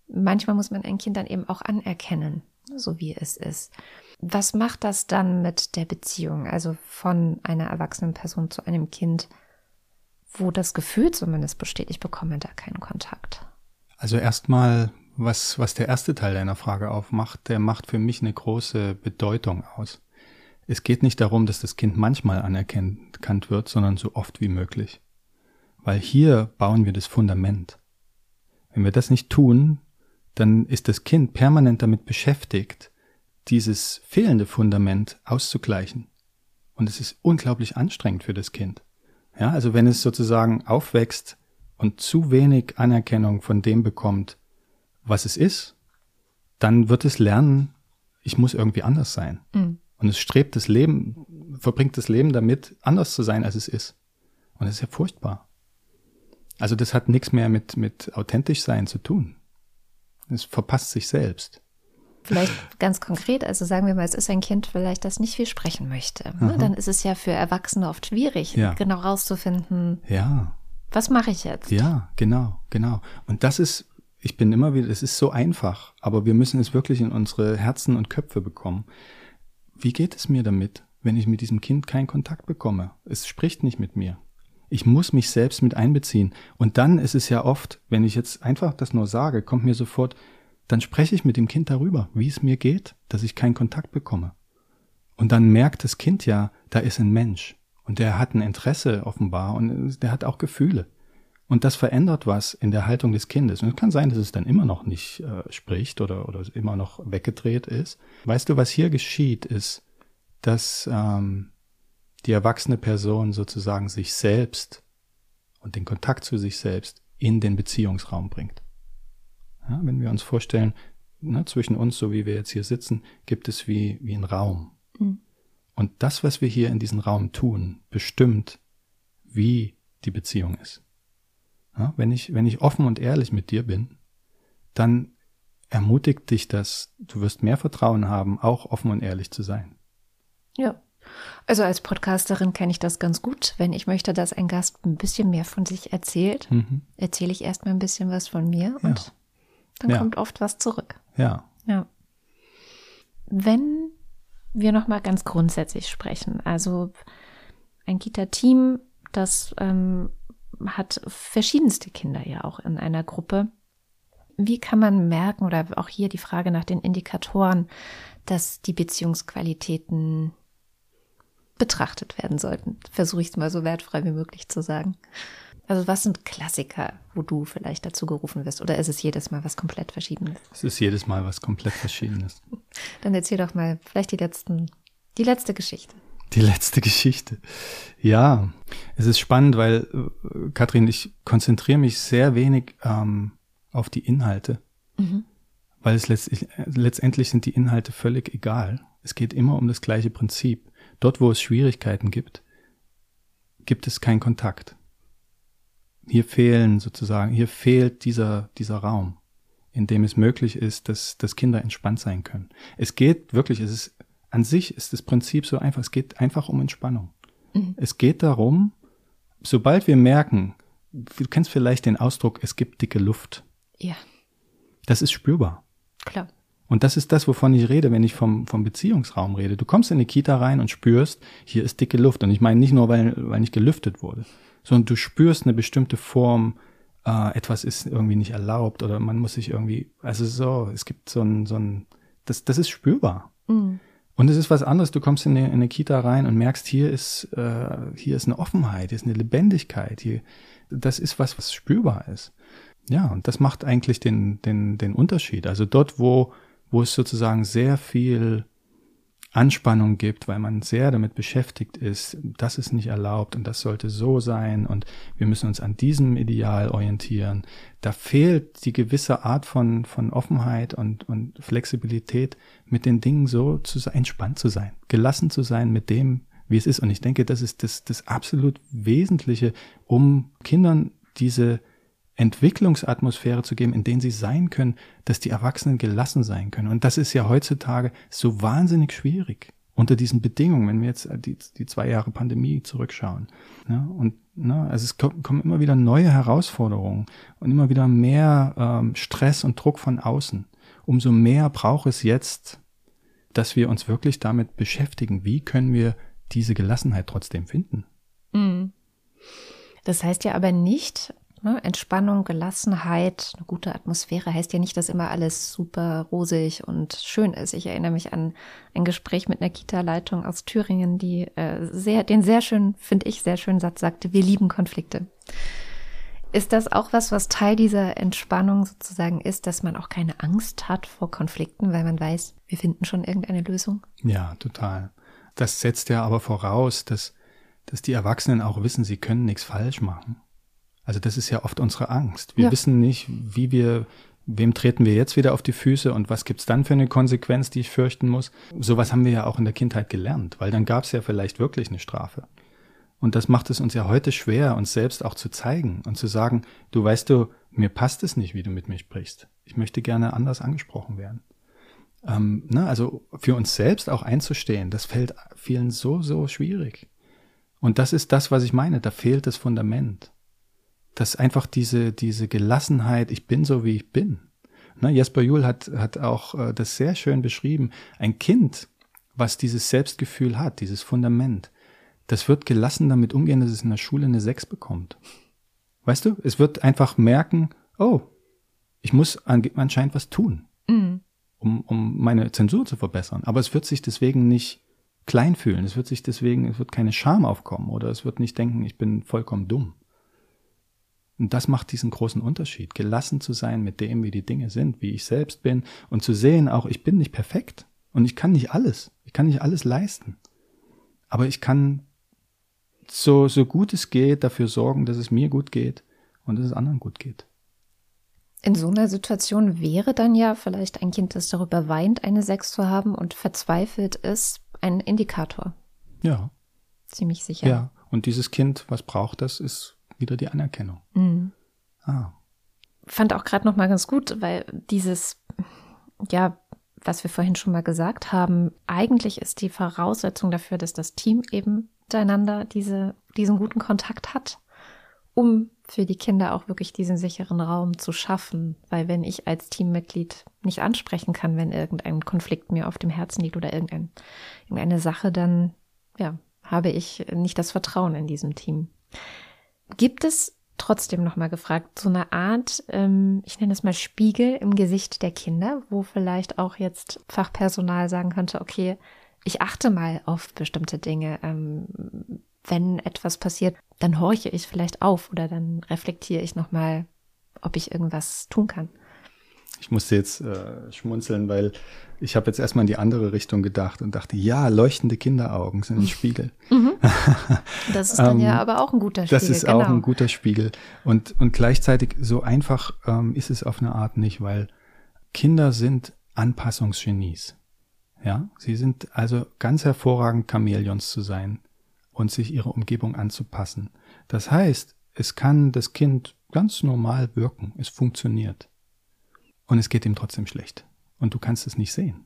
manchmal muss man ein Kind dann eben auch anerkennen, so wie es ist. Was macht das dann mit der Beziehung, also von einer erwachsenen Person zu einem Kind, wo das Gefühl zumindest besteht, ich bekomme da keinen Kontakt? Also erstmal was, was der erste Teil deiner Frage aufmacht, der macht für mich eine große Bedeutung aus. Es geht nicht darum, dass das Kind manchmal anerkannt wird, sondern so oft wie möglich. Weil hier bauen wir das Fundament. Wenn wir das nicht tun, dann ist das Kind permanent damit beschäftigt, dieses fehlende Fundament auszugleichen. Und es ist unglaublich anstrengend für das Kind. Ja, also wenn es sozusagen aufwächst und zu wenig Anerkennung von dem bekommt, was es ist, dann wird es lernen, ich muss irgendwie anders sein. Mhm. Und es strebt das Leben, verbringt das Leben damit, anders zu sein, als es ist. Und das ist ja furchtbar. Also das hat nichts mehr mit, mit authentisch sein zu tun. Es verpasst sich selbst. Vielleicht ganz konkret, also sagen wir mal, es ist ein Kind vielleicht, das nicht viel sprechen möchte. Ne? Dann ist es ja für Erwachsene oft schwierig, ja. genau rauszufinden. Ja. Was mache ich jetzt? Ja, genau, genau. Und das ist ich bin immer wieder, es ist so einfach, aber wir müssen es wirklich in unsere Herzen und Köpfe bekommen. Wie geht es mir damit, wenn ich mit diesem Kind keinen Kontakt bekomme? Es spricht nicht mit mir. Ich muss mich selbst mit einbeziehen. Und dann ist es ja oft, wenn ich jetzt einfach das nur sage, kommt mir sofort, dann spreche ich mit dem Kind darüber, wie es mir geht, dass ich keinen Kontakt bekomme. Und dann merkt das Kind ja, da ist ein Mensch. Und der hat ein Interesse offenbar und der hat auch Gefühle. Und das verändert was in der Haltung des Kindes. Und es kann sein, dass es dann immer noch nicht äh, spricht oder, oder immer noch weggedreht ist. Weißt du, was hier geschieht, ist, dass ähm, die erwachsene Person sozusagen sich selbst und den Kontakt zu sich selbst in den Beziehungsraum bringt. Ja, wenn wir uns vorstellen, ne, zwischen uns, so wie wir jetzt hier sitzen, gibt es wie, wie einen Raum. Mhm. Und das, was wir hier in diesem Raum tun, bestimmt, wie die Beziehung ist. Ja, wenn ich, wenn ich offen und ehrlich mit dir bin, dann ermutigt dich das, du wirst mehr Vertrauen haben, auch offen und ehrlich zu sein. Ja. Also als Podcasterin kenne ich das ganz gut. Wenn ich möchte, dass ein Gast ein bisschen mehr von sich erzählt, mhm. erzähle ich erstmal ein bisschen was von mir und ja. dann ja. kommt oft was zurück. Ja. Ja. Wenn wir nochmal ganz grundsätzlich sprechen, also ein Kita-Team, das ähm, hat verschiedenste Kinder ja auch in einer Gruppe. Wie kann man merken, oder auch hier die Frage nach den Indikatoren, dass die Beziehungsqualitäten betrachtet werden sollten? Versuche ich es mal so wertfrei wie möglich zu sagen. Also was sind Klassiker, wo du vielleicht dazu gerufen wirst? Oder ist es jedes Mal was komplett Verschiedenes? Es ist jedes Mal was komplett Verschiedenes. Dann erzähl doch mal vielleicht die letzten, die letzte Geschichte. Die letzte Geschichte. Ja, es ist spannend, weil, äh, Kathrin, ich konzentriere mich sehr wenig ähm, auf die Inhalte, mhm. weil es letztlich, letztendlich sind die Inhalte völlig egal. Es geht immer um das gleiche Prinzip. Dort, wo es Schwierigkeiten gibt, gibt es keinen Kontakt. Hier fehlen sozusagen, hier fehlt dieser, dieser Raum, in dem es möglich ist, dass, dass Kinder entspannt sein können. Es geht wirklich, es ist an sich ist das Prinzip so einfach. Es geht einfach um Entspannung. Mhm. Es geht darum, sobald wir merken, du kennst vielleicht den Ausdruck, es gibt dicke Luft. Ja. Das ist spürbar. Klar. Und das ist das, wovon ich rede, wenn ich vom, vom Beziehungsraum rede. Du kommst in eine Kita rein und spürst, hier ist dicke Luft. Und ich meine nicht nur, weil, weil nicht gelüftet wurde, sondern du spürst eine bestimmte Form, äh, etwas ist irgendwie nicht erlaubt oder man muss sich irgendwie, also so, es gibt so ein, so ein, das, das ist spürbar. Mhm. Und es ist was anderes, du kommst in eine, in eine Kita rein und merkst, hier ist, äh, hier ist eine Offenheit, hier ist eine Lebendigkeit, hier, das ist was, was spürbar ist. Ja, und das macht eigentlich den, den, den Unterschied. Also dort, wo wo es sozusagen sehr viel Anspannung gibt, weil man sehr damit beschäftigt ist, das ist nicht erlaubt und das sollte so sein und wir müssen uns an diesem Ideal orientieren. Da fehlt die gewisse Art von, von Offenheit und, und Flexibilität, mit den Dingen so zu entspannt zu sein, gelassen zu sein mit dem, wie es ist. Und ich denke, das ist das, das absolut Wesentliche, um Kindern diese Entwicklungsatmosphäre zu geben, in denen sie sein können, dass die Erwachsenen gelassen sein können. Und das ist ja heutzutage so wahnsinnig schwierig unter diesen Bedingungen, wenn wir jetzt die, die zwei Jahre Pandemie zurückschauen. Ja, und ne, also es kommen immer wieder neue Herausforderungen und immer wieder mehr ähm, Stress und Druck von außen. Umso mehr braucht es jetzt, dass wir uns wirklich damit beschäftigen, wie können wir diese Gelassenheit trotzdem finden. Mhm. Das heißt ja aber nicht, Ne? Entspannung, Gelassenheit, eine gute Atmosphäre heißt ja nicht, dass immer alles super rosig und schön ist. Ich erinnere mich an ein Gespräch mit einer Kita-Leitung aus Thüringen, die äh, sehr, den sehr schön, finde ich, sehr schönen Satz sagte, wir lieben Konflikte. Ist das auch was, was Teil dieser Entspannung sozusagen ist, dass man auch keine Angst hat vor Konflikten, weil man weiß, wir finden schon irgendeine Lösung? Ja, total. Das setzt ja aber voraus, dass, dass die Erwachsenen auch wissen, sie können nichts falsch machen. Also das ist ja oft unsere Angst. Wir ja. wissen nicht, wie wir, wem treten wir jetzt wieder auf die Füße und was gibt's dann für eine Konsequenz, die ich fürchten muss. Sowas haben wir ja auch in der Kindheit gelernt, weil dann gab's ja vielleicht wirklich eine Strafe. Und das macht es uns ja heute schwer, uns selbst auch zu zeigen und zu sagen, du weißt du, mir passt es nicht, wie du mit mir sprichst. Ich möchte gerne anders angesprochen werden. Ähm, ne, also für uns selbst auch einzustehen, das fällt vielen so, so schwierig. Und das ist das, was ich meine. Da fehlt das Fundament dass einfach diese, diese Gelassenheit, ich bin so, wie ich bin. Ne, Jesper Juhl hat, hat auch äh, das sehr schön beschrieben. Ein Kind, was dieses Selbstgefühl hat, dieses Fundament, das wird gelassen damit umgehen, dass es in der Schule eine Sechs bekommt. Weißt du, es wird einfach merken, oh, ich muss anscheinend was tun, mhm. um, um meine Zensur zu verbessern. Aber es wird sich deswegen nicht klein fühlen. Es wird sich deswegen, es wird keine Scham aufkommen oder es wird nicht denken, ich bin vollkommen dumm. Und das macht diesen großen Unterschied, gelassen zu sein mit dem, wie die Dinge sind, wie ich selbst bin und zu sehen, auch ich bin nicht perfekt und ich kann nicht alles, ich kann nicht alles leisten. Aber ich kann so, so gut es geht dafür sorgen, dass es mir gut geht und dass es anderen gut geht. In so einer Situation wäre dann ja vielleicht ein Kind, das darüber weint, eine Sechs zu haben und verzweifelt ist, ein Indikator. Ja. Ziemlich sicher. Ja. Und dieses Kind, was braucht das, ist wieder die Anerkennung. Mhm. Ah. Fand auch gerade noch mal ganz gut, weil dieses, ja, was wir vorhin schon mal gesagt haben, eigentlich ist die Voraussetzung dafür, dass das Team eben miteinander diese, diesen guten Kontakt hat, um für die Kinder auch wirklich diesen sicheren Raum zu schaffen. Weil wenn ich als Teammitglied nicht ansprechen kann, wenn irgendein Konflikt mir auf dem Herzen liegt oder irgendein, irgendeine Sache, dann ja, habe ich nicht das Vertrauen in diesem Team. Gibt es trotzdem nochmal gefragt, so eine Art, ähm, ich nenne es mal Spiegel im Gesicht der Kinder, wo vielleicht auch jetzt Fachpersonal sagen könnte, okay, ich achte mal auf bestimmte Dinge. Ähm, wenn etwas passiert, dann horche ich vielleicht auf oder dann reflektiere ich nochmal, ob ich irgendwas tun kann. Ich musste jetzt äh, schmunzeln, weil ich habe jetzt erstmal in die andere Richtung gedacht und dachte, ja, leuchtende Kinderaugen sind ein Spiegel. Mhm. Das ist dann ja ähm, aber auch ein guter Spiegel. Das ist genau. auch ein guter Spiegel. Und, und gleichzeitig so einfach ähm, ist es auf eine Art nicht, weil Kinder sind Anpassungsgenies. Ja, sie sind also ganz hervorragend Chamäleons zu sein und sich ihrer Umgebung anzupassen. Das heißt, es kann das Kind ganz normal wirken. Es funktioniert und es geht ihm trotzdem schlecht. Und du kannst es nicht sehen.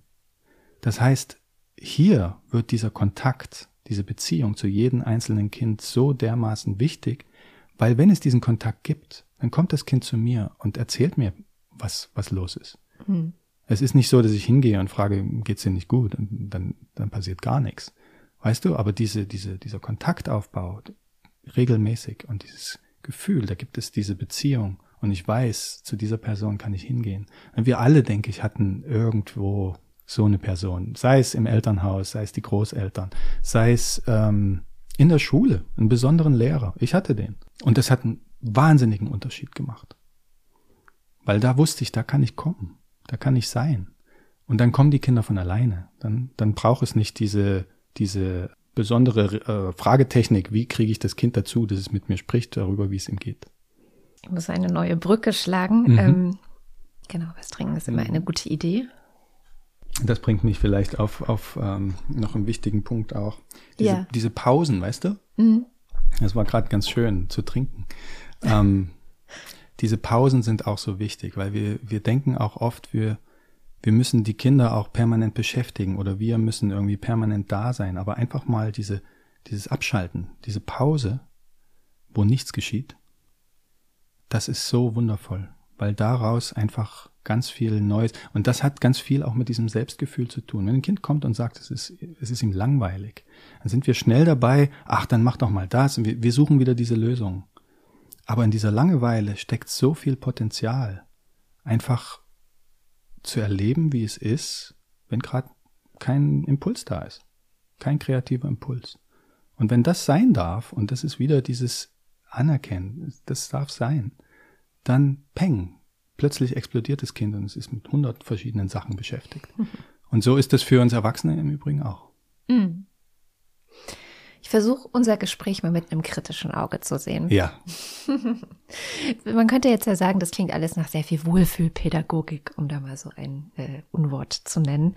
Das heißt, hier wird dieser Kontakt, diese Beziehung zu jedem einzelnen Kind so dermaßen wichtig, weil wenn es diesen Kontakt gibt, dann kommt das Kind zu mir und erzählt mir, was, was los ist. Hm. Es ist nicht so, dass ich hingehe und frage, geht's dir nicht gut? Und dann, dann passiert gar nichts. Weißt du, aber diese, diese, dieser Kontaktaufbau regelmäßig und dieses Gefühl, da gibt es diese Beziehung und ich weiß, zu dieser Person kann ich hingehen. Wir alle, denke ich, hatten irgendwo so eine Person, sei es im Elternhaus, sei es die Großeltern, sei es ähm, in der Schule, einen besonderen Lehrer. Ich hatte den. Und das hat einen wahnsinnigen Unterschied gemacht. Weil da wusste ich, da kann ich kommen, da kann ich sein. Und dann kommen die Kinder von alleine. Dann, dann braucht es nicht diese, diese besondere äh, Fragetechnik, wie kriege ich das Kind dazu, dass es mit mir spricht, darüber, wie es ihm geht. Ich muss eine neue Brücke schlagen. Mhm. Ähm, genau, was trinken ist immer eine gute Idee. Das bringt mich vielleicht auf, auf ähm, noch einen wichtigen Punkt auch. Diese, ja. diese Pausen, weißt du? Mhm. Das war gerade ganz schön zu trinken. Ähm, diese Pausen sind auch so wichtig, weil wir, wir denken auch oft, wir, wir müssen die Kinder auch permanent beschäftigen oder wir müssen irgendwie permanent da sein. Aber einfach mal diese, dieses Abschalten, diese Pause, wo nichts geschieht, das ist so wundervoll, weil daraus einfach ganz viel Neues. Und das hat ganz viel auch mit diesem Selbstgefühl zu tun. Wenn ein Kind kommt und sagt, es ist, es ist ihm langweilig, dann sind wir schnell dabei, ach, dann mach doch mal das. Und wir, wir suchen wieder diese Lösung. Aber in dieser Langeweile steckt so viel Potenzial, einfach zu erleben, wie es ist, wenn gerade kein Impuls da ist. Kein kreativer Impuls. Und wenn das sein darf, und das ist wieder dieses Anerkennen, das darf sein, dann peng, plötzlich explodiert das Kind und es ist mit hundert verschiedenen Sachen beschäftigt. Und so ist das für uns Erwachsene im Übrigen auch. Mhm. Ich versuche unser Gespräch mal mit einem kritischen Auge zu sehen. Ja. Man könnte jetzt ja sagen, das klingt alles nach sehr viel Wohlfühlpädagogik, um da mal so ein äh, Unwort zu nennen.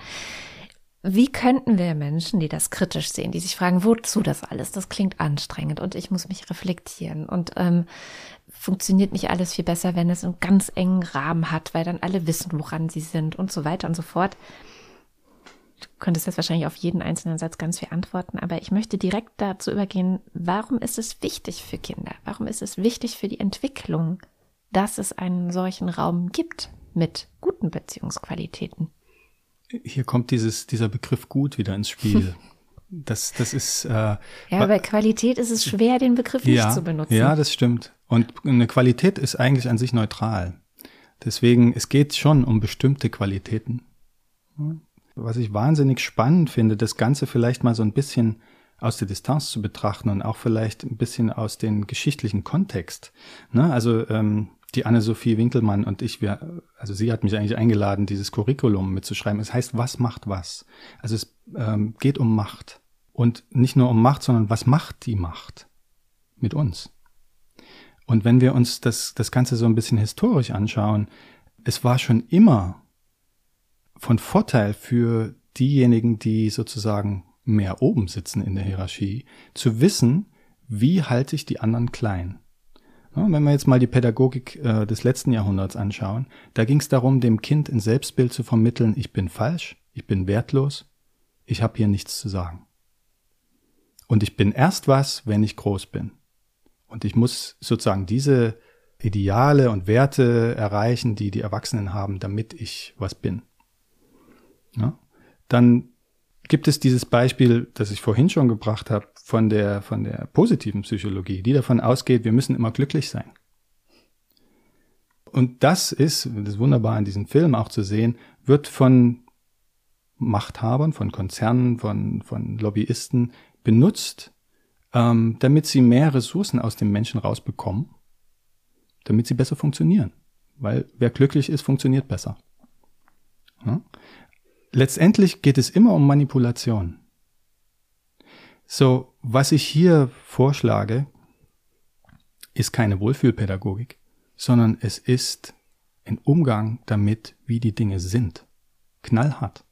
Wie könnten wir Menschen, die das kritisch sehen, die sich fragen, wozu das alles? Das klingt anstrengend und ich muss mich reflektieren und ähm, funktioniert nicht alles viel besser, wenn es einen ganz engen Rahmen hat, weil dann alle wissen, woran sie sind und so weiter und so fort. Du könntest jetzt wahrscheinlich auf jeden einzelnen Satz ganz viel antworten, aber ich möchte direkt dazu übergehen, warum ist es wichtig für Kinder? Warum ist es wichtig für die Entwicklung, dass es einen solchen Raum gibt mit guten Beziehungsqualitäten? Hier kommt dieses, dieser Begriff gut wieder ins Spiel. Das, das ist. Äh, ja, bei Qualität ist es schwer, den Begriff ja, nicht zu benutzen. Ja, das stimmt. Und eine Qualität ist eigentlich an sich neutral. Deswegen, es geht schon um bestimmte Qualitäten. Was ich wahnsinnig spannend finde, das Ganze vielleicht mal so ein bisschen aus der Distanz zu betrachten und auch vielleicht ein bisschen aus dem geschichtlichen Kontext. Ne? Also ähm, die Anne-Sophie Winkelmann und ich, wir, also sie hat mich eigentlich eingeladen, dieses Curriculum mitzuschreiben. Es heißt, was macht was? Also es ähm, geht um Macht. Und nicht nur um Macht, sondern was macht die Macht mit uns? Und wenn wir uns das, das Ganze so ein bisschen historisch anschauen, es war schon immer von Vorteil für diejenigen, die sozusagen mehr oben sitzen in der Hierarchie, zu wissen, wie halte ich die anderen klein? Wenn wir jetzt mal die Pädagogik äh, des letzten Jahrhunderts anschauen, da ging es darum, dem Kind ein Selbstbild zu vermitteln, ich bin falsch, ich bin wertlos, ich habe hier nichts zu sagen. Und ich bin erst was, wenn ich groß bin. Und ich muss sozusagen diese Ideale und Werte erreichen, die die Erwachsenen haben, damit ich was bin. Ja? Dann gibt es dieses Beispiel, das ich vorhin schon gebracht habe, von der, von der positiven Psychologie, die davon ausgeht, wir müssen immer glücklich sein. Und das ist, das ist wunderbar in diesem Film auch zu sehen, wird von Machthabern, von Konzernen, von, von Lobbyisten benutzt, ähm, damit sie mehr Ressourcen aus dem Menschen rausbekommen, damit sie besser funktionieren. Weil wer glücklich ist, funktioniert besser. Ja? letztendlich geht es immer um Manipulation. So, was ich hier vorschlage, ist keine Wohlfühlpädagogik, sondern es ist ein Umgang damit, wie die Dinge sind. Knallhart.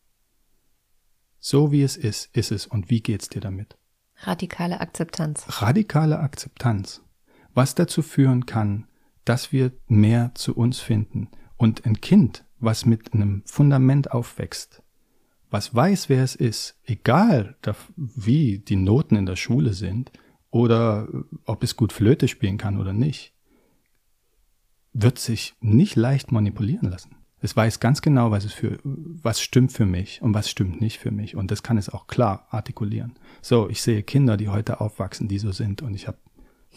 So wie es ist, ist es und wie geht's dir damit? Radikale Akzeptanz. Radikale Akzeptanz. Was dazu führen kann, dass wir mehr zu uns finden und ein Kind, was mit einem Fundament aufwächst, was weiß, wer es ist, egal wie die Noten in der Schule sind oder ob es gut Flöte spielen kann oder nicht, wird sich nicht leicht manipulieren lassen. Es weiß ganz genau, was es für, was stimmt für mich und was stimmt nicht für mich. Und das kann es auch klar artikulieren. So, ich sehe Kinder, die heute aufwachsen, die so sind. Und ich habe,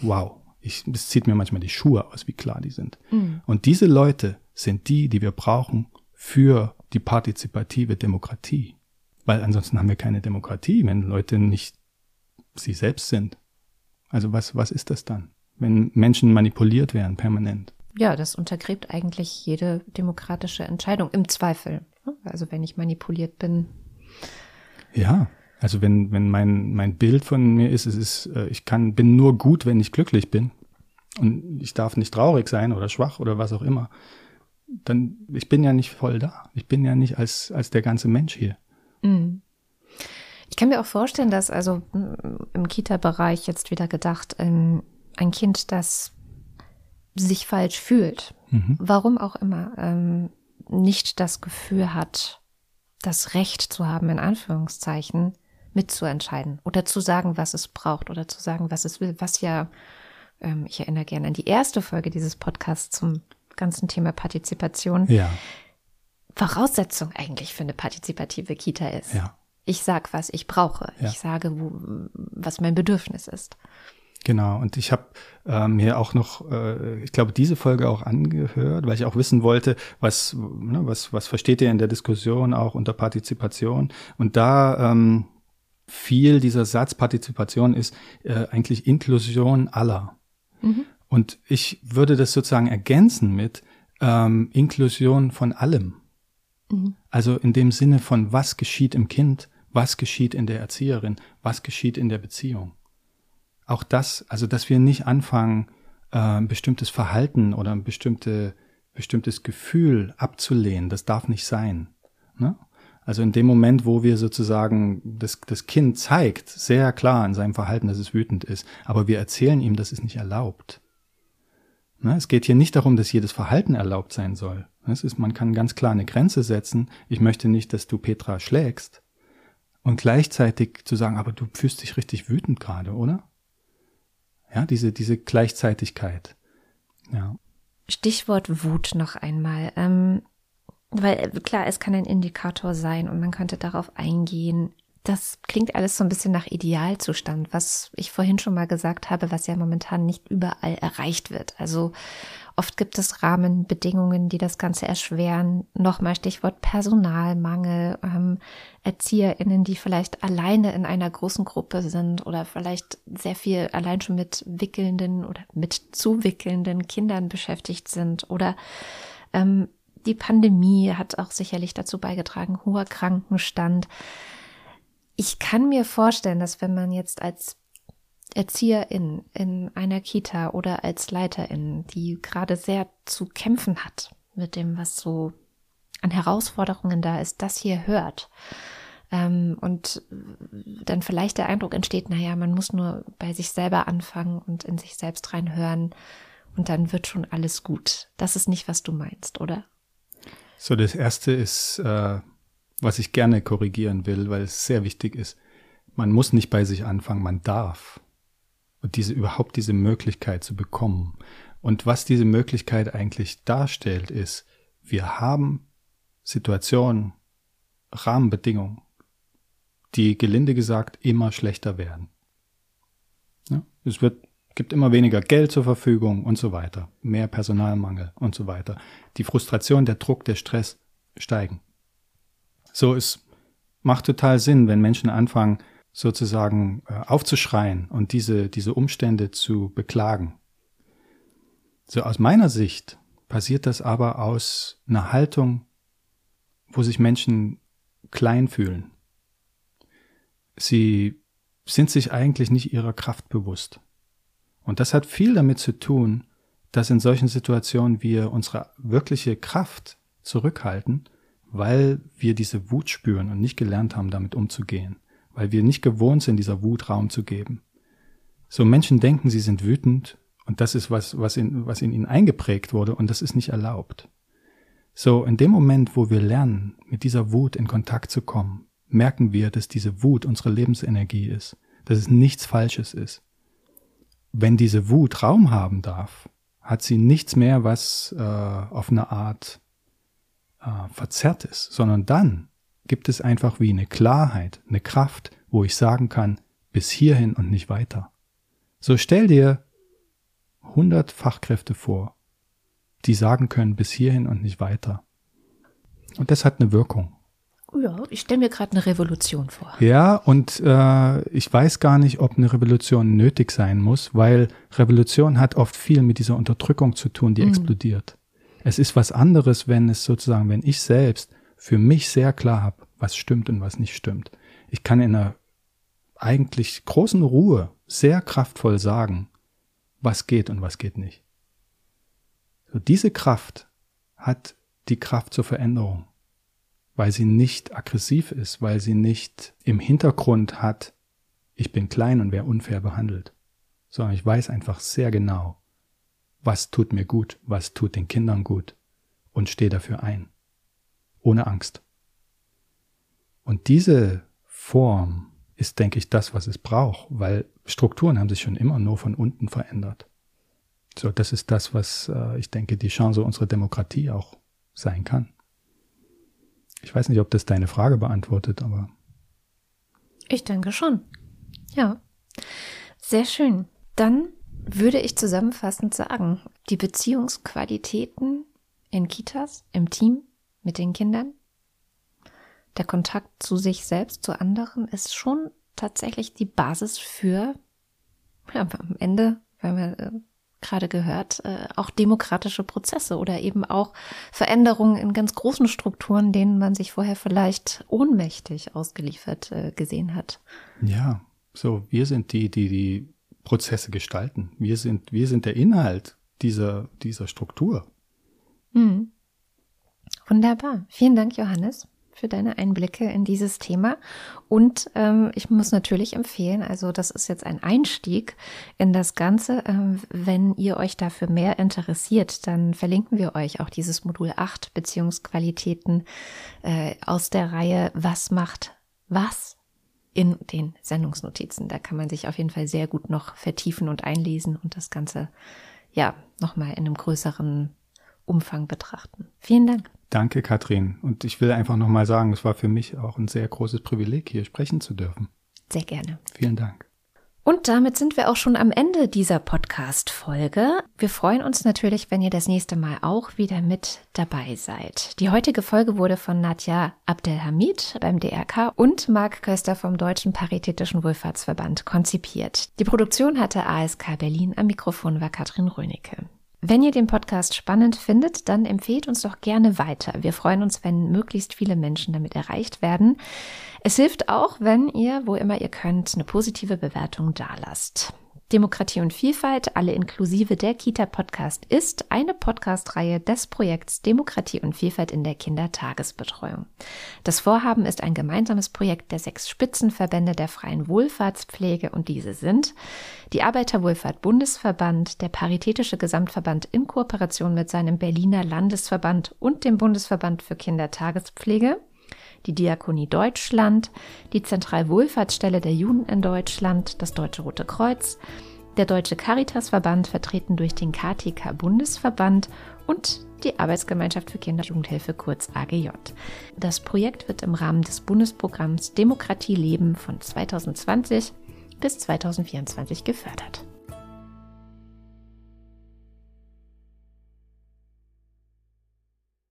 wow, ich, es zieht mir manchmal die Schuhe aus, wie klar die sind. Mhm. Und diese Leute sind die, die wir brauchen für die partizipative Demokratie. Weil ansonsten haben wir keine Demokratie, wenn Leute nicht sie selbst sind. Also was, was ist das dann? Wenn Menschen manipuliert werden permanent. Ja, das untergräbt eigentlich jede demokratische Entscheidung im Zweifel. Also wenn ich manipuliert bin. Ja, also wenn, wenn mein, mein Bild von mir ist, es ist, äh, ich kann, bin nur gut, wenn ich glücklich bin. Und ich darf nicht traurig sein oder schwach oder was auch immer. Dann, ich bin ja nicht voll da. Ich bin ja nicht als, als der ganze Mensch hier. Mhm. Ich kann mir auch vorstellen, dass also im Kita-Bereich jetzt wieder gedacht, ein, ein Kind, das sich falsch fühlt, mhm. warum auch immer, ähm, nicht das Gefühl hat, das Recht zu haben, in Anführungszeichen, mitzuentscheiden oder zu sagen, was es braucht oder zu sagen, was es will, was ja, ähm, ich erinnere gerne an die erste Folge dieses Podcasts zum ganzen Thema Partizipation. Ja. Voraussetzung eigentlich für eine partizipative Kita ist. Ja. Ich sag, was ich brauche. Ja. Ich sage, wo, was mein Bedürfnis ist. Genau, und ich habe äh, mir auch noch, äh, ich glaube, diese Folge auch angehört, weil ich auch wissen wollte, was, ne, was, was versteht ihr in der Diskussion auch unter Partizipation? Und da ähm, fiel dieser Satz, Partizipation ist äh, eigentlich Inklusion aller. Mhm. Und ich würde das sozusagen ergänzen mit ähm, Inklusion von allem. Mhm. Also in dem Sinne von, was geschieht im Kind, was geschieht in der Erzieherin, was geschieht in der Beziehung auch das, also dass wir nicht anfangen, äh, ein bestimmtes Verhalten oder ein bestimmte, bestimmtes Gefühl abzulehnen, das darf nicht sein. Ne? Also in dem Moment, wo wir sozusagen das, das Kind zeigt, sehr klar in seinem Verhalten, dass es wütend ist, aber wir erzählen ihm, das ist nicht erlaubt. Ne? Es geht hier nicht darum, dass jedes Verhalten erlaubt sein soll. Es ist, man kann ganz klar eine Grenze setzen. Ich möchte nicht, dass du Petra schlägst. Und gleichzeitig zu sagen, aber du fühlst dich richtig wütend gerade, oder? Ja, diese, diese Gleichzeitigkeit. Ja. Stichwort Wut noch einmal. Ähm, weil klar, es kann ein Indikator sein und man könnte darauf eingehen. Das klingt alles so ein bisschen nach Idealzustand, was ich vorhin schon mal gesagt habe, was ja momentan nicht überall erreicht wird. Also Oft gibt es Rahmenbedingungen, die das Ganze erschweren. Nochmal Stichwort Personalmangel, ähm, ErzieherInnen, die vielleicht alleine in einer großen Gruppe sind oder vielleicht sehr viel allein schon mit wickelnden oder mit zuwickelnden Kindern beschäftigt sind oder ähm, die Pandemie hat auch sicherlich dazu beigetragen, hoher Krankenstand. Ich kann mir vorstellen, dass wenn man jetzt als Erzieherin in einer Kita oder als Leiterin, die gerade sehr zu kämpfen hat mit dem, was so an Herausforderungen da ist, das hier hört. Ähm, und dann vielleicht der Eindruck entsteht, naja, man muss nur bei sich selber anfangen und in sich selbst reinhören und dann wird schon alles gut. Das ist nicht, was du meinst, oder? So, das erste ist, äh, was ich gerne korrigieren will, weil es sehr wichtig ist. Man muss nicht bei sich anfangen, man darf und diese überhaupt diese Möglichkeit zu bekommen. Und was diese Möglichkeit eigentlich darstellt, ist, wir haben Situationen, Rahmenbedingungen, die gelinde gesagt immer schlechter werden. Ja, es wird, gibt immer weniger Geld zur Verfügung und so weiter, mehr Personalmangel und so weiter. Die Frustration, der Druck, der Stress steigen. So, es macht total Sinn, wenn Menschen anfangen, sozusagen äh, aufzuschreien und diese, diese Umstände zu beklagen. So aus meiner Sicht passiert das aber aus einer Haltung, wo sich Menschen klein fühlen. Sie sind sich eigentlich nicht ihrer Kraft bewusst. Und das hat viel damit zu tun, dass in solchen Situationen wir unsere wirkliche Kraft zurückhalten, weil wir diese Wut spüren und nicht gelernt haben, damit umzugehen weil wir nicht gewohnt sind, dieser Wut Raum zu geben. So Menschen denken, sie sind wütend und das ist was, was in, was in ihnen eingeprägt wurde und das ist nicht erlaubt. So, in dem Moment, wo wir lernen, mit dieser Wut in Kontakt zu kommen, merken wir, dass diese Wut unsere Lebensenergie ist, dass es nichts Falsches ist. Wenn diese Wut Raum haben darf, hat sie nichts mehr, was äh, auf eine Art äh, verzerrt ist, sondern dann gibt es einfach wie eine Klarheit, eine Kraft, wo ich sagen kann, bis hierhin und nicht weiter. So stell dir 100 Fachkräfte vor, die sagen können, bis hierhin und nicht weiter. Und das hat eine Wirkung. Ja, ich stelle mir gerade eine Revolution vor. Ja, und äh, ich weiß gar nicht, ob eine Revolution nötig sein muss, weil Revolution hat oft viel mit dieser Unterdrückung zu tun, die mhm. explodiert. Es ist was anderes, wenn es sozusagen, wenn ich selbst für mich sehr klar habe, was stimmt und was nicht stimmt. Ich kann in einer eigentlich großen Ruhe sehr kraftvoll sagen, was geht und was geht nicht. So, diese Kraft hat die Kraft zur Veränderung weil sie nicht aggressiv ist, weil sie nicht im Hintergrund hat, ich bin klein und wer unfair behandelt, sondern ich weiß einfach sehr genau, was tut mir gut, was tut den Kindern gut und stehe dafür ein, ohne Angst. Und diese Form ist, denke ich, das, was es braucht, weil Strukturen haben sich schon immer nur von unten verändert. So, das ist das, was äh, ich denke, die Chance unserer Demokratie auch sein kann. Ich weiß nicht, ob das deine Frage beantwortet, aber. Ich denke schon. Ja. Sehr schön. Dann würde ich zusammenfassend sagen, die Beziehungsqualitäten in Kitas, im Team, mit den Kindern, der Kontakt zu sich selbst, zu anderen ist schon tatsächlich die Basis für ja, am Ende, wenn wir äh, gerade gehört, äh, auch demokratische Prozesse oder eben auch Veränderungen in ganz großen Strukturen, denen man sich vorher vielleicht ohnmächtig ausgeliefert äh, gesehen hat. Ja, so wir sind die, die die Prozesse gestalten. Wir sind wir sind der Inhalt dieser dieser Struktur. Hm. Wunderbar. Vielen Dank, Johannes für deine Einblicke in dieses Thema. Und ähm, ich muss natürlich empfehlen, also das ist jetzt ein Einstieg in das Ganze. Ähm, wenn ihr euch dafür mehr interessiert, dann verlinken wir euch auch dieses Modul 8 Beziehungsqualitäten äh, aus der Reihe Was macht was in den Sendungsnotizen. Da kann man sich auf jeden Fall sehr gut noch vertiefen und einlesen und das Ganze ja nochmal in einem größeren Umfang betrachten. Vielen Dank. Danke, Katrin. Und ich will einfach nochmal sagen, es war für mich auch ein sehr großes Privileg, hier sprechen zu dürfen. Sehr gerne. Vielen Dank. Und damit sind wir auch schon am Ende dieser Podcast-Folge. Wir freuen uns natürlich, wenn ihr das nächste Mal auch wieder mit dabei seid. Die heutige Folge wurde von Nadja Abdelhamid beim DRK und Marc Köster vom Deutschen Paritätischen Wohlfahrtsverband konzipiert. Die Produktion hatte ASK Berlin. Am Mikrofon war Katrin Rönecke. Wenn ihr den Podcast spannend findet, dann empfehlt uns doch gerne weiter. Wir freuen uns, wenn möglichst viele Menschen damit erreicht werden. Es hilft auch, wenn ihr, wo immer ihr könnt, eine positive Bewertung dalasst. Demokratie und Vielfalt, alle inklusive der Kita-Podcast ist eine Podcast-Reihe des Projekts Demokratie und Vielfalt in der Kindertagesbetreuung. Das Vorhaben ist ein gemeinsames Projekt der sechs Spitzenverbände der freien Wohlfahrtspflege und diese sind die Arbeiterwohlfahrt Bundesverband, der Paritätische Gesamtverband in Kooperation mit seinem Berliner Landesverband und dem Bundesverband für Kindertagespflege, die Diakonie Deutschland, die Zentralwohlfahrtsstelle der Juden in Deutschland, das Deutsche Rote Kreuz, der Deutsche Caritasverband, vertreten durch den KTK Bundesverband und die Arbeitsgemeinschaft für Kinder- und Jugendhilfe kurz AGJ. Das Projekt wird im Rahmen des Bundesprogramms Demokratie leben von 2020 bis 2024 gefördert.